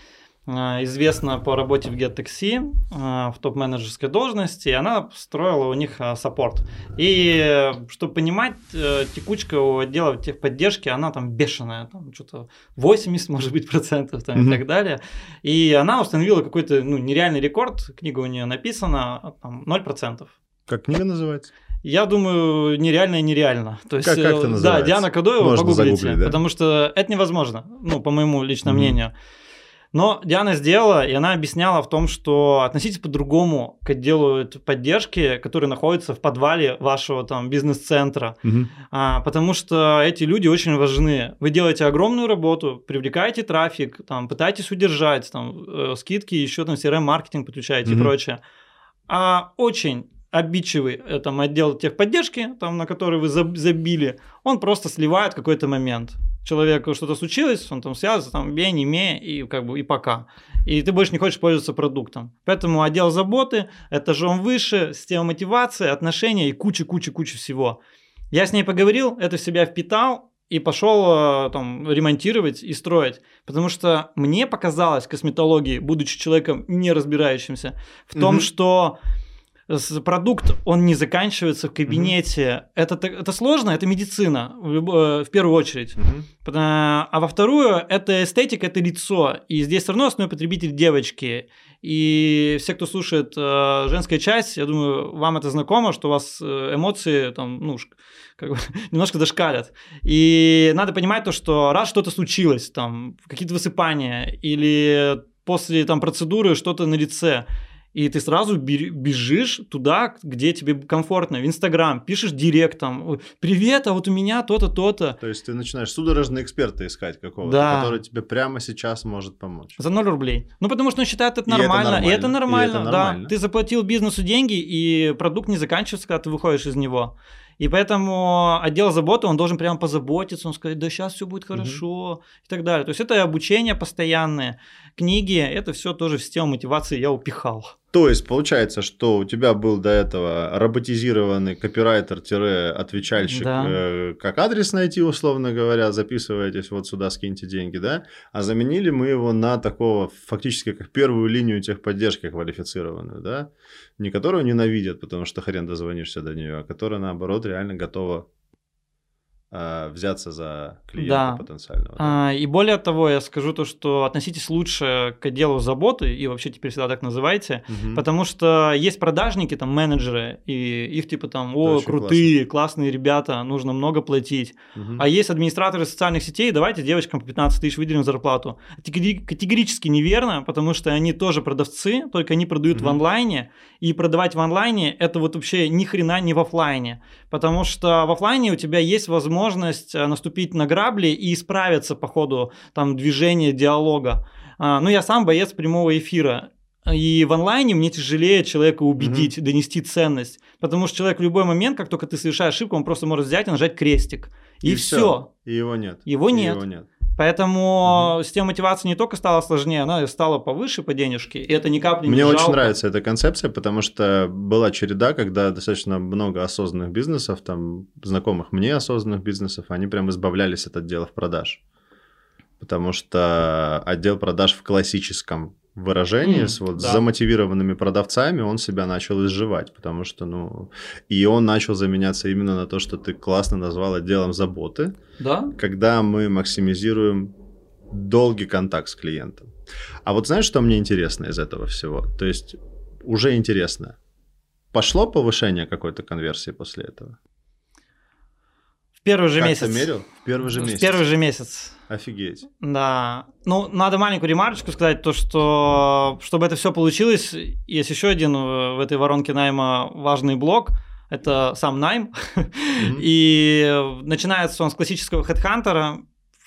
[SPEAKER 1] Э, известна по работе в GetTaxi э, в топ-менеджерской должности, и она строила у них э, саппорт. И, чтобы понимать, текучка у отдела техподдержки, она там бешеная, там что-то 80, может быть, процентов там, mm-hmm. и так далее. И она установила какой-то ну, нереальный рекорд, книга у нее написана, там 0%.
[SPEAKER 2] Как книга называется?
[SPEAKER 1] Я думаю, нереально и нереально.
[SPEAKER 2] То есть, как, как это называется?
[SPEAKER 1] Да, Диана Кадоева, Можно погуглите, да? потому что это невозможно, ну, по моему личному mm-hmm. мнению. Но Диана сделала, и она объясняла в том, что относитесь по-другому к отделу поддержки, который находится в подвале вашего там бизнес-центра. Угу. А, потому что эти люди очень важны. Вы делаете огромную работу, привлекаете трафик, там, пытаетесь удержать, там, э, скидки, еще там CRM-маркетинг подключаете угу. и прочее. А очень обидчивый э, там, отдел техподдержки, там, на который вы забили, он просто сливает какой-то момент человеку что-то случилось, он там связывается, там, бей, не имея, и как бы и пока. И ты больше не хочешь пользоваться продуктом. Поэтому отдел заботы, этажом выше, система мотивации, отношения и куча-куча-куча всего. Я с ней поговорил, это в себя впитал, и пошел э, там ремонтировать и строить. Потому что мне показалось косметологии, будучи человеком не разбирающимся, в том, угу. что продукт, он не заканчивается в кабинете. Mm-hmm. Это, это сложно, это медицина в, люб, э, в первую очередь. Mm-hmm. А во вторую, это эстетика, это лицо. И здесь все равно основной потребитель девочки. И все, кто слушает э, женская часть, я думаю, вам это знакомо, что у вас э, эмоции там, ну, как бы, немножко зашкалят. И надо понимать то, что раз что-то случилось, там, какие-то высыпания, или после там процедуры что-то на лице, и ты сразу бежишь туда, где тебе комфортно, в Инстаграм, пишешь директом, привет, а вот у меня то-то, то-то.
[SPEAKER 2] То есть ты начинаешь судорожно эксперта искать какого-то, да. который тебе прямо сейчас может помочь.
[SPEAKER 1] За 0 рублей. Ну, потому что он считает это нормально, и это нормально, и это нормально, и это нормально. да. Ты заплатил бизнесу деньги, и продукт не заканчивается, когда ты выходишь из него. И поэтому отдел заботы, он должен прямо позаботиться, он сказать, да сейчас все будет хорошо угу. и так далее. То есть это обучение постоянное, книги, это все тоже в систему мотивации я упихал.
[SPEAKER 2] То есть получается, что у тебя был до этого роботизированный копирайтер-отвечальщик, да. э, как адрес найти, условно говоря, записываетесь вот сюда, скиньте деньги, да? А заменили мы его на такого фактически как первую линию техподдержки квалифицированную, да? Не которую ненавидят, потому что хрен дозвонишься до нее, а которая наоборот реально готова взяться за клиента
[SPEAKER 1] Да.
[SPEAKER 2] потенциального. да.
[SPEAKER 1] А, И более того, я скажу то, что относитесь лучше к отделу заботы, и вообще теперь всегда так называйте,
[SPEAKER 2] Мгм.
[SPEAKER 1] потому что есть продажники, там, менеджеры, и их типа там, о,
[SPEAKER 2] очень
[SPEAKER 1] крутые, классные ребята, нужно много платить.
[SPEAKER 2] Мгм.
[SPEAKER 1] А есть администраторы социальных сетей, давайте девочкам по 15 тысяч выделим зарплату. Категори- Категорически неверно, потому что они тоже продавцы, только они продают в
[SPEAKER 2] Мгм.
[SPEAKER 1] онлайне, и продавать в онлайне это вот вообще ни хрена не в офлайне, потому что в офлайне у тебя есть возможность э, наступить на грабли и исправиться по ходу там движения, диалога. А, Ну, я сам боец прямого эфира, и в онлайне мне тяжелее человека убедить, донести ценность. Потому что человек в любой момент, как только ты совершаешь ошибку, он просто может взять и нажать крестик. И,
[SPEAKER 2] И
[SPEAKER 1] все.
[SPEAKER 2] всё. И его нет.
[SPEAKER 1] Его
[SPEAKER 2] И
[SPEAKER 1] нет.
[SPEAKER 2] Его нет.
[SPEAKER 1] Поэтому система мотивации не только стала сложнее, она стала повыше по денежке. И это ни капли не
[SPEAKER 2] Мне очень нравится эта концепция, потому что была череда, когда достаточно много осознанных бизнесов, там, знакомых мне осознанных бизнесов, они прям избавлялись от отделов продаж. Потому что отдел продаж в классическом выражении,
[SPEAKER 1] М,
[SPEAKER 2] с, вот,
[SPEAKER 1] да.
[SPEAKER 2] замотивированными продавцами, он себя начал изживать, потому что, ну, и он начал заменяться именно на то, что ты классно назвал отделом заботы,
[SPEAKER 1] Да?
[SPEAKER 2] когда мы максимизируем долгий контакт с клиентом. А вот знаешь, что мне интересно из этого всего? То есть уже интересно. Пошло повышение какой-то конверсии после этого?
[SPEAKER 1] В первый же
[SPEAKER 2] как
[SPEAKER 1] месяц.
[SPEAKER 2] ты мерил? В первый же
[SPEAKER 1] В
[SPEAKER 2] месяц.
[SPEAKER 1] первый же месяц.
[SPEAKER 2] Офигеть.
[SPEAKER 1] Да. Ну, надо маленькую ремарочку сказать, то, что чтобы это все получилось, есть еще один э, в этой воронке найма важный блок. Это сам найм. И э, начинается он с классического хедхантера.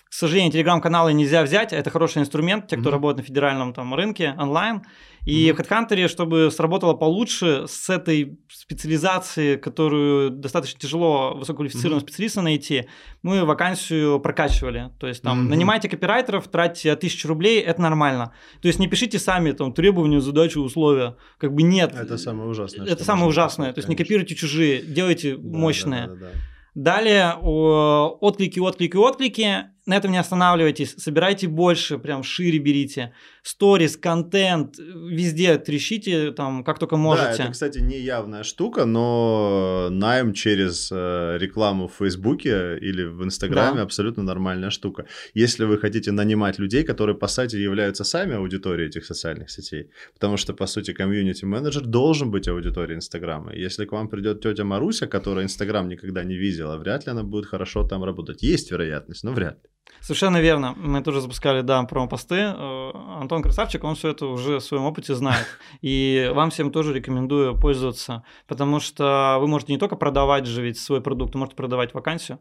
[SPEAKER 1] К сожалению, телеграм-каналы нельзя взять. Это хороший инструмент, те, кто
[SPEAKER 2] Мгм.
[SPEAKER 1] работает на федеральном там, рынке онлайн. И
[SPEAKER 2] Мгм.
[SPEAKER 1] в HeadHunter, чтобы сработало получше с этой специализацией, которую достаточно тяжело высококвалифицированного
[SPEAKER 2] Мгм.
[SPEAKER 1] специалиста найти, мы вакансию прокачивали. То есть там
[SPEAKER 2] Мгм.
[SPEAKER 1] нанимайте копирайтеров, тратьте тысячу рублей, это нормально. То есть не пишите сами там требования, задачи, условия. Как бы нет.
[SPEAKER 2] Это самое ужасное.
[SPEAKER 1] Это самое ужасное.
[SPEAKER 2] написать,
[SPEAKER 1] То есть не
[SPEAKER 2] конечно.
[SPEAKER 1] копируйте чужие, делайте
[SPEAKER 2] Да,
[SPEAKER 1] мощные.
[SPEAKER 2] да, да, да, да.
[SPEAKER 1] Далее отклики, отклики, отклики. На этом не останавливайтесь. Собирайте больше, прям шире берите. Сторис, контент, везде трещите, там, как только
[SPEAKER 2] Да,
[SPEAKER 1] можете.
[SPEAKER 2] это, кстати, не явная штука, но найм через э, рекламу в Фейсбуке или в Инстаграме
[SPEAKER 1] Да.
[SPEAKER 2] абсолютно нормальная штука. Если вы хотите нанимать людей, которые, по сути, являются сами аудиторией этих социальных сетей, потому что, по сути, комьюнити-менеджер должен быть аудиторией Инстаграма. Если к вам придет тетя Маруся, которая Инстаграм никогда не видела, вряд ли она будет хорошо там работать. Есть вероятность, но вряд ли.
[SPEAKER 1] Совершенно верно. Мы тоже запускали, да, промо-посты. Э, Антон Красавчик, он все это уже в своем опыте знает. И вам всем тоже рекомендую пользоваться, потому что вы можете не только продавать же ведь свой продукт, вы можете продавать вакансию.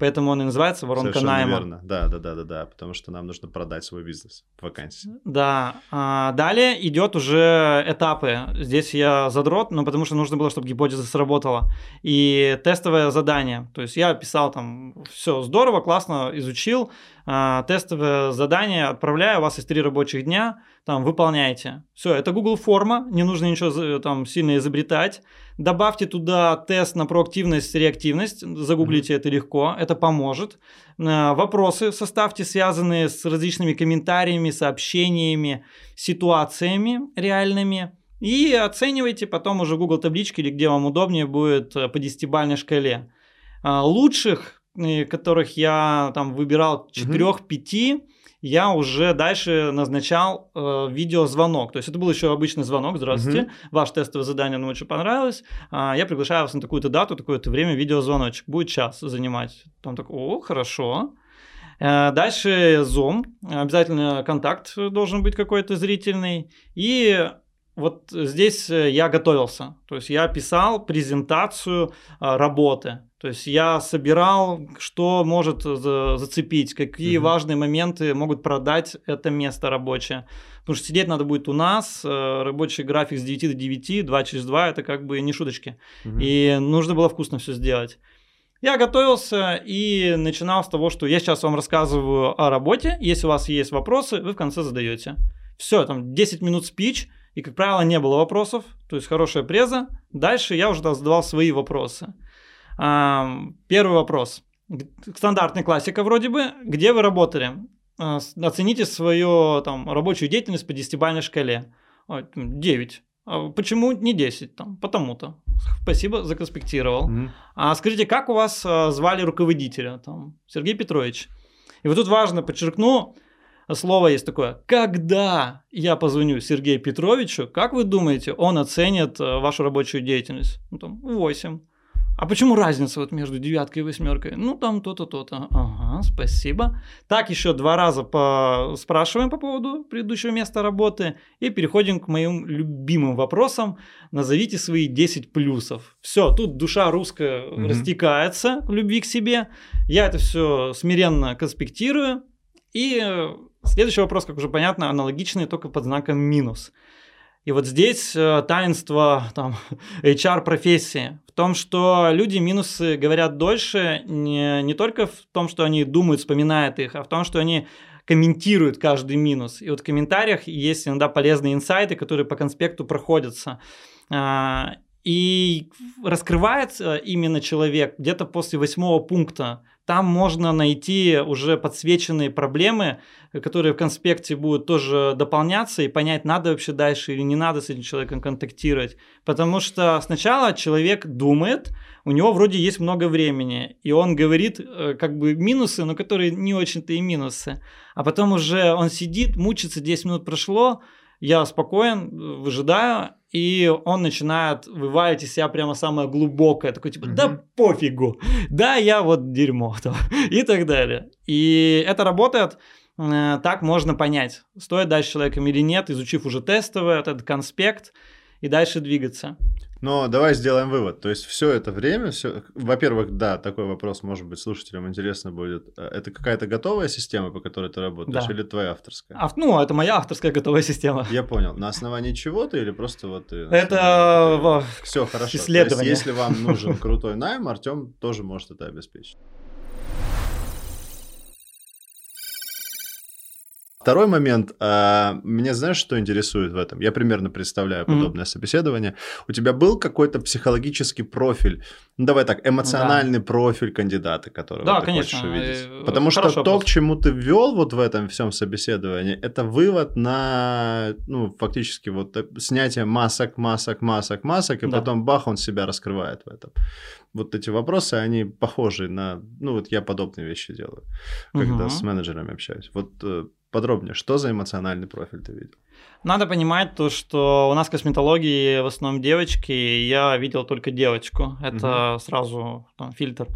[SPEAKER 1] Поэтому он и называется воронка
[SPEAKER 2] Совершенно
[SPEAKER 1] найма.
[SPEAKER 2] верно. Да, да, да, да, да, потому что нам нужно продать свой бизнес вакансии.
[SPEAKER 1] Да, а, далее идет уже этапы. Здесь я задрот, но потому что нужно было, чтобы гипотеза сработала. И тестовое задание. То есть я писал там, все здорово, классно изучил. А, тестовое задание отправляю, у вас есть три рабочих дня, там выполняйте. Все, это Google форма, не нужно ничего там сильно изобретать. Добавьте туда тест на проактивность, реактивность, загуглите это легко, это поможет. Э, Вопросы составьте, связанные с различными комментариями, сообщениями, ситуациями реальными. И оценивайте потом уже Google табличке или где вам удобнее будет э, по десятибалльной шкале. А, Лучших, которых я там выбирал 4-5, я уже дальше назначал э, видеозвонок. То есть это был еще обычный звонок. Здравствуйте,
[SPEAKER 2] Мгм.
[SPEAKER 1] ваше тестовое задание нам очень понравилось. А, я приглашаю вас на такую-то дату, такое-то время, видеозвоночек. Будет час занимать. Там такой, о, хорошо. Э, Дальше Zoom. Обязательно контакт должен быть какой-то зрительный. И вот здесь э, я готовился. То есть я писал презентацию а, работы. То есть я собирал, что может за- зацепить, какие
[SPEAKER 2] Мгм.
[SPEAKER 1] важные моменты могут продать это место рабочее. Потому что сидеть надо будет у нас, э, рабочий график с 9 до 9, 2 через 2, это как бы не шуточки.
[SPEAKER 2] Мгм.
[SPEAKER 1] И нужно было вкусно все сделать. Я готовился и начинал с того, что я сейчас вам рассказываю о работе. Если у вас есть вопросы, вы в конце задаете. Все, там 10 минут спич, и, как правило, не было вопросов, то есть хорошая преза. Дальше я уже задавал свои вопросы. Первый вопрос. Стандартная классика вроде бы. Где вы работали? А, Оцените свою там, рабочую деятельность по десятибалльной шкале. Ой, там, 9. А почему не 10? Там, потому-то. Спасибо, законспектировал.
[SPEAKER 2] Мгм.
[SPEAKER 1] А скажите, как у вас а, звали руководителя? Там, Сергей Петрович. И вот тут важно, подчеркну, слово есть такое. Когда я позвоню Сергею Петровичу, как вы думаете, он оценит а, вашу рабочую деятельность? Ну, там, 8. А почему разница вот между девяткой и восьмеркой? Ну, там то-то, то-то. Ага, спасибо. Так еще два раза по... спрашиваем по поводу предыдущего места работы и переходим к моим любимым вопросам. Назовите свои 10 плюсов. Все, тут душа русская
[SPEAKER 2] Мгм.
[SPEAKER 1] растекается в любви к себе. Я это все смиренно конспектирую. И следующий вопрос, как уже понятно, аналогичный, только под знаком минус. И вот здесь э, таинство там, HR-профессии в том, что люди минусы говорят дольше не, не только в том, что они думают, вспоминают их, а в том, что они комментируют каждый минус. И вот в комментариях есть иногда полезные инсайты, которые по конспекту проходятся. А, И раскрывается именно человек где-то после восьмого пункта. Там можно найти уже подсвеченные проблемы, которые в конспекте будут тоже дополняться и понять, надо вообще дальше или не надо с этим человеком контактировать. Потому что сначала человек думает, у него вроде есть много времени, и он говорит э, как бы минусы, но которые не очень-то и минусы. А потом уже он сидит, мучится, 10 минут прошло, я спокоен, выжидаю, и он начинает вывалить из себя прямо самое глубокое, такой типа, да пофигу, да, я вот дерьмо, там, и так далее. И это работает, э, так можно понять, стоит дальше человеком или нет, изучив уже тестовый этот конспект, и дальше двигаться.
[SPEAKER 2] Но давай сделаем вывод. То есть все это время, все, во-первых, да, такой вопрос, может быть, слушателям интересно будет. Э, Это какая-то готовая система, по которой ты работаешь,
[SPEAKER 1] Да.
[SPEAKER 2] или твоя авторская?
[SPEAKER 1] А, ну, это моя авторская готовая система.
[SPEAKER 2] Я понял. На основании чего ты или просто вот ты?
[SPEAKER 1] Это
[SPEAKER 2] все хорошо. То есть,
[SPEAKER 1] исследование.
[SPEAKER 2] если вам нужен крутой найм, Артем тоже может это обеспечить. Второй момент. а, Меня знаешь, что интересует в этом? Я примерно представляю подобное собеседование. У тебя был какой-то психологический профиль, ну давай так, эмоциональный профиль кандидата, которого
[SPEAKER 1] Да,
[SPEAKER 2] ты
[SPEAKER 1] конечно,
[SPEAKER 2] хочешь увидеть?
[SPEAKER 1] э,
[SPEAKER 2] Потому что
[SPEAKER 1] хороший
[SPEAKER 2] то,
[SPEAKER 1] вопрос.
[SPEAKER 2] к чему ты ввел вот в этом всем собеседовании, это вывод на, ну, фактически вот э, снятие масок, масок, масок, масок, и
[SPEAKER 1] Да.
[SPEAKER 2] потом бах, он себя раскрывает в этом. Вот эти вопросы, они похожи на, ну вот я подобные вещи делаю, когда
[SPEAKER 1] Мгм.
[SPEAKER 2] с менеджерами общаюсь. Вот э, подробнее, что за эмоциональный профиль ты видел?
[SPEAKER 1] Надо понимать то, что у нас в косметологии в основном девочки, и я видел только девочку. Это сразу там, фильтр.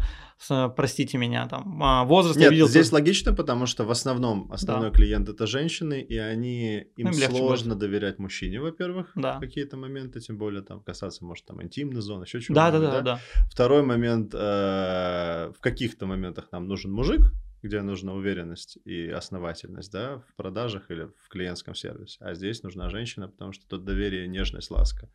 [SPEAKER 1] С- простите меня, там а, возраст я
[SPEAKER 2] Нет,
[SPEAKER 1] видел.
[SPEAKER 2] здесь
[SPEAKER 1] только-
[SPEAKER 2] логично, потому что в основном основной
[SPEAKER 1] Да.
[SPEAKER 2] клиент это женщины, и они им
[SPEAKER 1] Ну, им легче
[SPEAKER 2] сложно доверять мужчине, во-первых,
[SPEAKER 1] Да.
[SPEAKER 2] какие-то моменты, тем более там касаться, может, там интимной зоны, еще чего-то.
[SPEAKER 1] Да, да, да, да.
[SPEAKER 2] Второй момент, э, в каких-то моментах нам нужен мужик, где нужна уверенность и основательность, да, в продажах или в клиентском сервисе. А здесь нужна женщина, потому что тут доверие, нежность, ласка.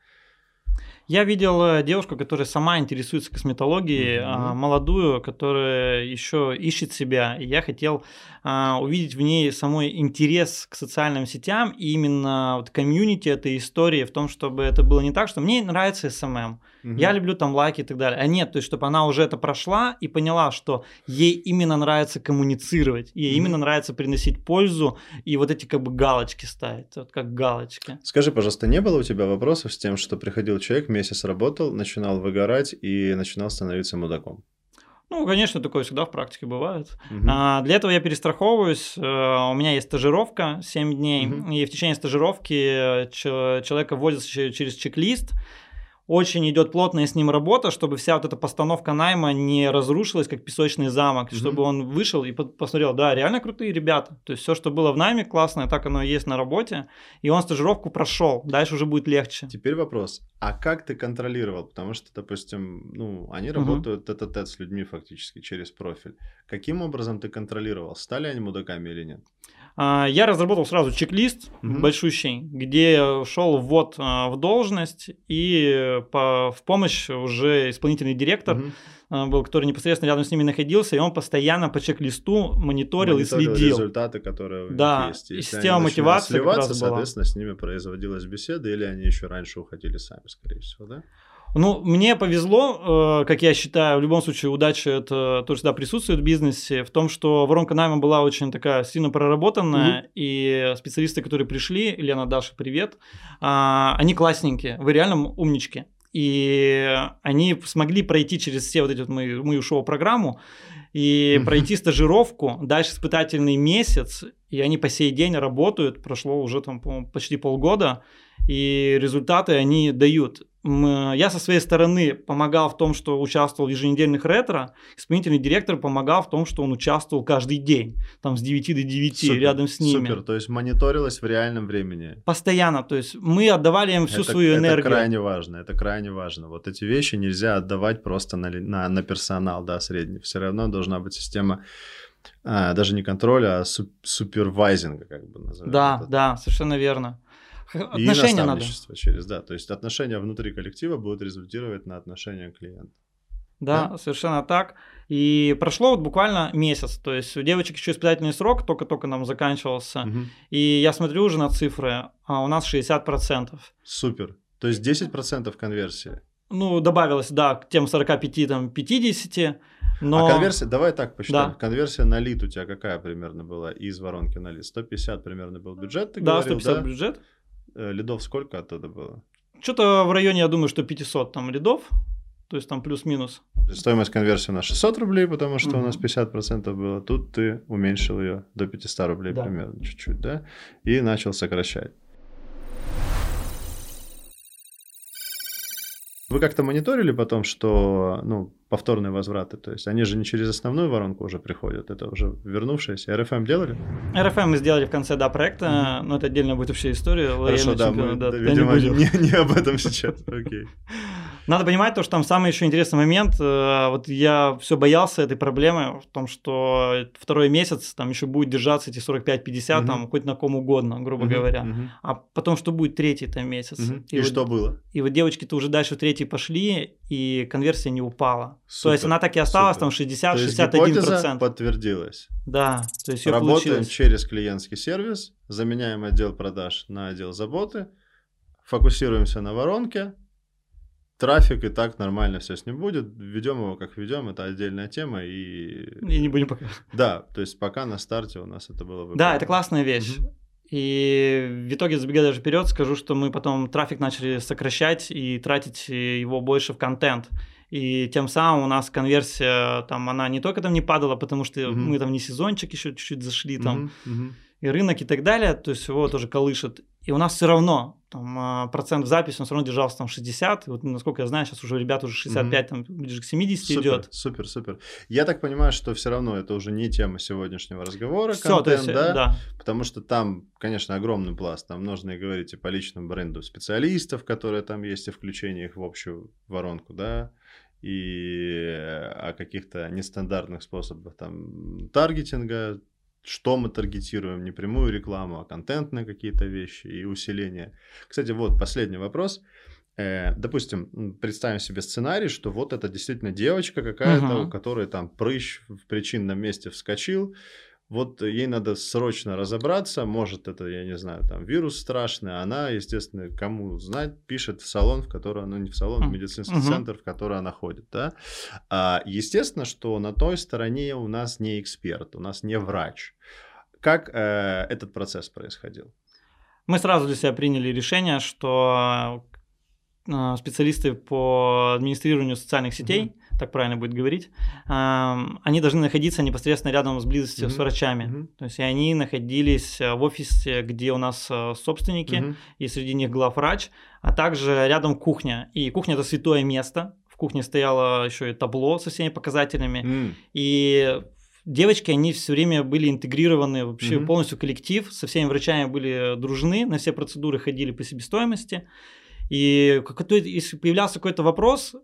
[SPEAKER 1] Я видел э, девушку, которая сама интересуется косметологией, а, молодую, которая еще ищет себя. И я хотел а, увидеть в ней самой интерес к социальным сетям и именно вот комьюнити этой истории в том, чтобы это было не так, что мне нравится SMM,
[SPEAKER 2] Мгм.
[SPEAKER 1] я люблю там лайки и так далее. А нет, то есть, чтобы она уже это прошла и поняла, что ей именно нравится коммуницировать, ей
[SPEAKER 2] Мгм.
[SPEAKER 1] именно нравится приносить пользу и вот эти как бы галочки ставить, вот как галочки.
[SPEAKER 2] Скажи, пожалуйста, не было у тебя вопросов с тем, что приходил человек, месяц работал, начинал выгорать и начинал становиться мудаком?
[SPEAKER 1] Ну, конечно, такое всегда в практике бывает.
[SPEAKER 2] Мгм.
[SPEAKER 1] А, Для этого я перестраховываюсь. Э, У меня есть стажировка 7 дней,
[SPEAKER 2] Мгм.
[SPEAKER 1] и в течение стажировки че- человека вводится че- через чек-лист. Очень идет плотная с ним работа, чтобы вся вот эта постановка найма не разрушилась, как песочный замок,
[SPEAKER 2] Мгм.
[SPEAKER 1] чтобы он вышел и по- посмотрел, да, реально крутые ребята. То есть все, что было в найме классное, так оно и есть на работе. И он стажировку прошел, дальше уже будет легче.
[SPEAKER 2] Теперь вопрос, а как ты контролировал? Потому что, допустим, ну, они работают тет-а-тет с людьми фактически через профиль. Каким образом ты контролировал, стали они мудаками или нет?
[SPEAKER 1] А, Я разработал сразу чек-лист
[SPEAKER 2] Мгм.
[SPEAKER 1] большущий, где шел ввод а, в должность и по, в помощь уже исполнительный директор а, был, который непосредственно рядом с ними находился, и он постоянно по чек-листу мониторил, и
[SPEAKER 2] Мониторил
[SPEAKER 1] следил.
[SPEAKER 2] результаты, которые у них
[SPEAKER 1] Да,
[SPEAKER 2] есть.
[SPEAKER 1] и
[SPEAKER 2] Если
[SPEAKER 1] система
[SPEAKER 2] они начинали
[SPEAKER 1] мотивации
[SPEAKER 2] сливаться,
[SPEAKER 1] раз была.
[SPEAKER 2] соответственно, с ними производилась беседа, или они еще раньше уходили сами, скорее всего, да?
[SPEAKER 1] Ну, мне повезло, э, как я считаю, в любом случае удача это тоже всегда присутствует в бизнесе, в том, что воронка найма была очень такая сильно проработанная, mm-hmm. и специалисты, которые пришли, Лена, Даша, привет, а, они классненькие, вы реально умнички. И они смогли пройти через все вот эти вот мою, мою шоу-программу и mm-hmm. пройти стажировку, дальше испытательный месяц, и они по сей день работают, прошло уже там почти полгода, и результаты они дают я со своей стороны помогал в том, что участвовал в еженедельных ретро, исполнительный директор помогал в том, что он участвовал каждый день, там с 9 до 9 супер, рядом с ними.
[SPEAKER 2] Супер, то есть мониторилось в реальном времени.
[SPEAKER 1] Постоянно, то есть мы отдавали им всю это, свою энергию.
[SPEAKER 2] Это крайне важно, это крайне важно. Вот эти вещи нельзя отдавать просто на, на, на персонал, да, средний. Все равно должна быть система а, даже не контроля, а суп супервайзинга, как бы называем.
[SPEAKER 1] Да, это. да, совершенно верно.
[SPEAKER 2] Отношения и надо. через, да. То есть отношения внутри коллектива будут результировать на отношения клиента.
[SPEAKER 1] Да, да, совершенно так. И прошло вот буквально месяц. То есть у девочек еще испытательный срок только-только нам заканчивался. Угу. И я смотрю уже на цифры, а у нас 60%.
[SPEAKER 2] Супер. То есть 10% конверсии.
[SPEAKER 1] Ну, добавилось, да, к тем 45, там, 50. Но...
[SPEAKER 2] А конверсия, давай так посчитаем. Да. Конверсия на лид у тебя какая примерно была из воронки на лид? 150 примерно был бюджет, ты
[SPEAKER 1] да,
[SPEAKER 2] говорил,
[SPEAKER 1] 150 да? бюджет.
[SPEAKER 2] Э, лидов сколько оттуда было?
[SPEAKER 1] Что-то в районе, я думаю, что 500 там лидов, то есть там плюс-минус.
[SPEAKER 2] Стоимость конверсии на 600 рублей, потому что mm-hmm. у нас 50% было. Тут ты уменьшил ее до 500 рублей да. примерно, чуть-чуть, да? И начал сокращать. Вы как-то мониторили потом, что ну, повторные возвраты, то есть они же не через основную воронку уже приходят, это уже вернувшиеся. РФМ делали?
[SPEAKER 1] РФМ мы сделали в конце да, проекта, mm-hmm. но это отдельно будет вообще история.
[SPEAKER 2] Хорошо, да, мы, да, видимо, не, не, не об этом сейчас, окей.
[SPEAKER 1] Надо понимать то, что там самый еще интересный момент. Э, вот я все боялся этой проблемы в том, что второй месяц там еще будет держаться эти 45-50, угу. там хоть на ком угодно, грубо угу, говоря. Угу. А потом что будет третий там месяц.
[SPEAKER 2] Угу. И, и вот, что было?
[SPEAKER 1] И вот девочки-то уже дальше в третий пошли, и конверсия не упала. Супер, то есть она так и осталась супер. там 60-61%.
[SPEAKER 2] подтвердилась.
[SPEAKER 1] Да, то есть
[SPEAKER 2] Работаем
[SPEAKER 1] получилось.
[SPEAKER 2] через клиентский сервис, заменяем отдел продаж на отдел заботы, фокусируемся на воронке, трафик и так нормально все с ним будет. Ведем его как ведем, это отдельная тема. И...
[SPEAKER 1] и не будем пока.
[SPEAKER 2] Да, то есть пока на старте у нас это было выполнено.
[SPEAKER 1] Да, это классная вещь. Угу. И в итоге, забегая даже вперед, скажу, что мы потом трафик начали сокращать и тратить его больше в контент. И тем самым у нас конверсия, там, она не только там не падала, потому что угу. мы там не сезончик еще чуть-чуть зашли, там, угу, и рынок и так далее, то есть его тоже колышет. И у нас все равно там, а, процент в записи, он все равно держался там 60. Вот, насколько я знаю, сейчас уже ребят уже 65, mm-hmm. там ближе к 70
[SPEAKER 2] супер,
[SPEAKER 1] идет.
[SPEAKER 2] Супер, супер. Я так понимаю, что все равно это уже не тема сегодняшнего разговора, Всё, контент, есть, да? да? Потому что там, конечно, огромный пласт. Там нужно и говорить и по личному бренду специалистов, которые там есть, и включение их в общую воронку, да, и о каких-то нестандартных способах там таргетинга, что мы таргетируем, не прямую рекламу, а контентные какие-то вещи и усиление. Кстати, вот последний вопрос. Э, допустим, представим себе сценарий, что вот это действительно девочка какая-то, uh-huh. у которой там прыщ в причинном месте вскочил, вот ей надо срочно разобраться, может это, я не знаю, там вирус страшный, она, естественно, кому знать, пишет в салон, в который, ну не в салон, в медицинский uh-huh. центр, в который она ходит, да. А, естественно, что на той стороне у нас не эксперт, у нас не врач. Как э, этот процесс происходил?
[SPEAKER 1] Мы сразу для себя приняли решение, что э, специалисты по администрированию социальных сетей uh-huh так правильно будет говорить, они должны находиться непосредственно рядом с близостью mm-hmm. с врачами. Mm-hmm. То есть они находились э, в офисе, где у нас э, собственники, mm-hmm. и среди них главврач, а также рядом кухня. И кухня это святое место. В кухне стояло еще и табло со всеми показателями. Mm. И девочки, они все время были интегрированы вообще mm-hmm. полностью коллектив, со всеми врачами были дружны, на все процедуры ходили по себестоимости. И если появлялся какой-то вопрос,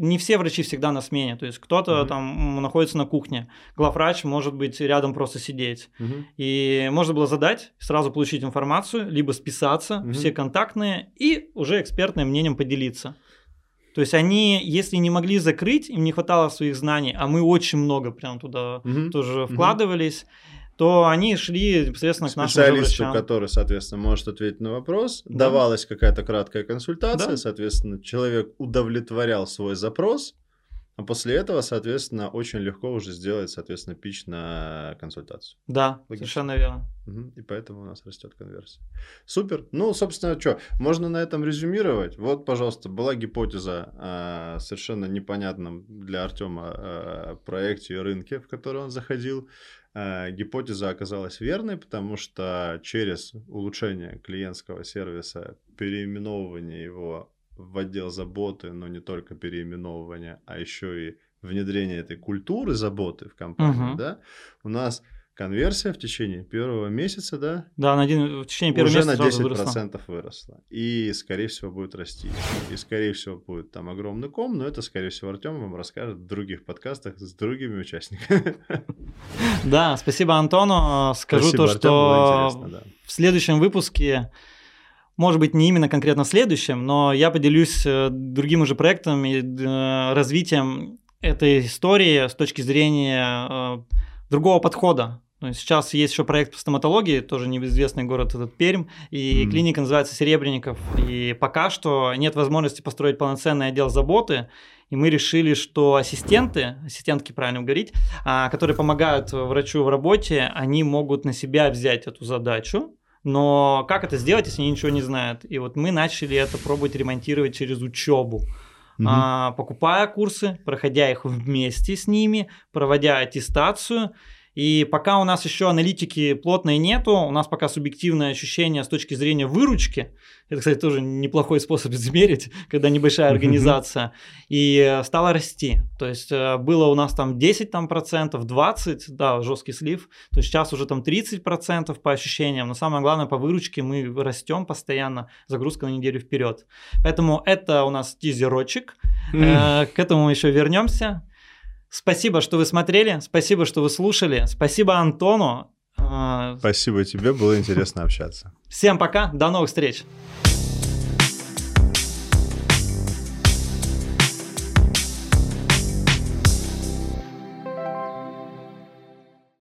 [SPEAKER 1] не все врачи всегда на смене, то есть кто-то mm-hmm. там находится на кухне, главврач может быть рядом просто сидеть. Mm-hmm. И можно было задать, сразу получить информацию, либо списаться, mm-hmm. все контактные, и уже экспертным мнением поделиться. То есть они, если не могли закрыть, им не хватало своих знаний, а мы очень много прям туда mm-hmm. тоже вкладывались, mm-hmm то они шли непосредственно к нашему
[SPEAKER 2] Специалисту, который, соответственно, может ответить на вопрос, да. давалась какая-то краткая консультация, да. соответственно, человек удовлетворял свой запрос, а после этого, соответственно, очень легко уже сделать, соответственно, пич на консультацию.
[SPEAKER 1] Да, Логично. совершенно верно.
[SPEAKER 2] Угу. И поэтому у нас растет конверсия. Супер. Ну, собственно, что, можно на этом резюмировать. Вот, пожалуйста, была гипотеза о совершенно непонятном для Артема проекте и рынке, в который он заходил. Гипотеза оказалась верной, потому что через улучшение клиентского сервиса, переименовывание его в отдел заботы, но не только переименовывание, а еще и внедрение этой культуры заботы в компанию, угу. да, у нас конверсия в течение первого месяца, да?
[SPEAKER 1] Да, на один, в течение первого
[SPEAKER 2] уже
[SPEAKER 1] месяца
[SPEAKER 2] на 10% выросла. выросла. И, скорее всего, будет расти. И, скорее всего, будет там огромный ком, но это, скорее всего, Артем вам расскажет в других подкастах с другими участниками.
[SPEAKER 1] Да, спасибо Антону. Скажу то, что в следующем выпуске может быть, не именно конкретно следующем, но я поделюсь э, другим уже проектом и э, развитием этой истории с точки зрения э, другого подхода. Сейчас есть еще проект по стоматологии, тоже неизвестный город этот Пермь, и mm-hmm. клиника называется Серебренников. И пока что нет возможности построить полноценный отдел заботы, и мы решили, что ассистенты, ассистентки, правильно говорить, а, которые помогают врачу в работе, они могут на себя взять эту задачу, но как это сделать, если они ничего не знают? И вот мы начали это пробовать ремонтировать через учебу. Угу. А, покупая курсы, проходя их вместе с ними, проводя аттестацию и пока у нас еще аналитики плотной нету, у нас пока субъективное ощущение с точки зрения выручки. Это, кстати, тоже неплохой способ измерить, когда небольшая организация. И стало расти. То есть э, было у нас там 10 там, процентов, 20, да, жесткий слив. То есть сейчас уже там 30 процентов по ощущениям. Но самое главное, по выручке мы растем постоянно, загрузка на неделю вперед. Поэтому это у нас тизерочек. Mm. К этому мы еще вернемся. Спасибо, что вы смотрели, спасибо, что вы слушали, спасибо Антону.
[SPEAKER 2] А, спасибо тебе, было интересно общаться.
[SPEAKER 1] Всем пока, до новых встреч.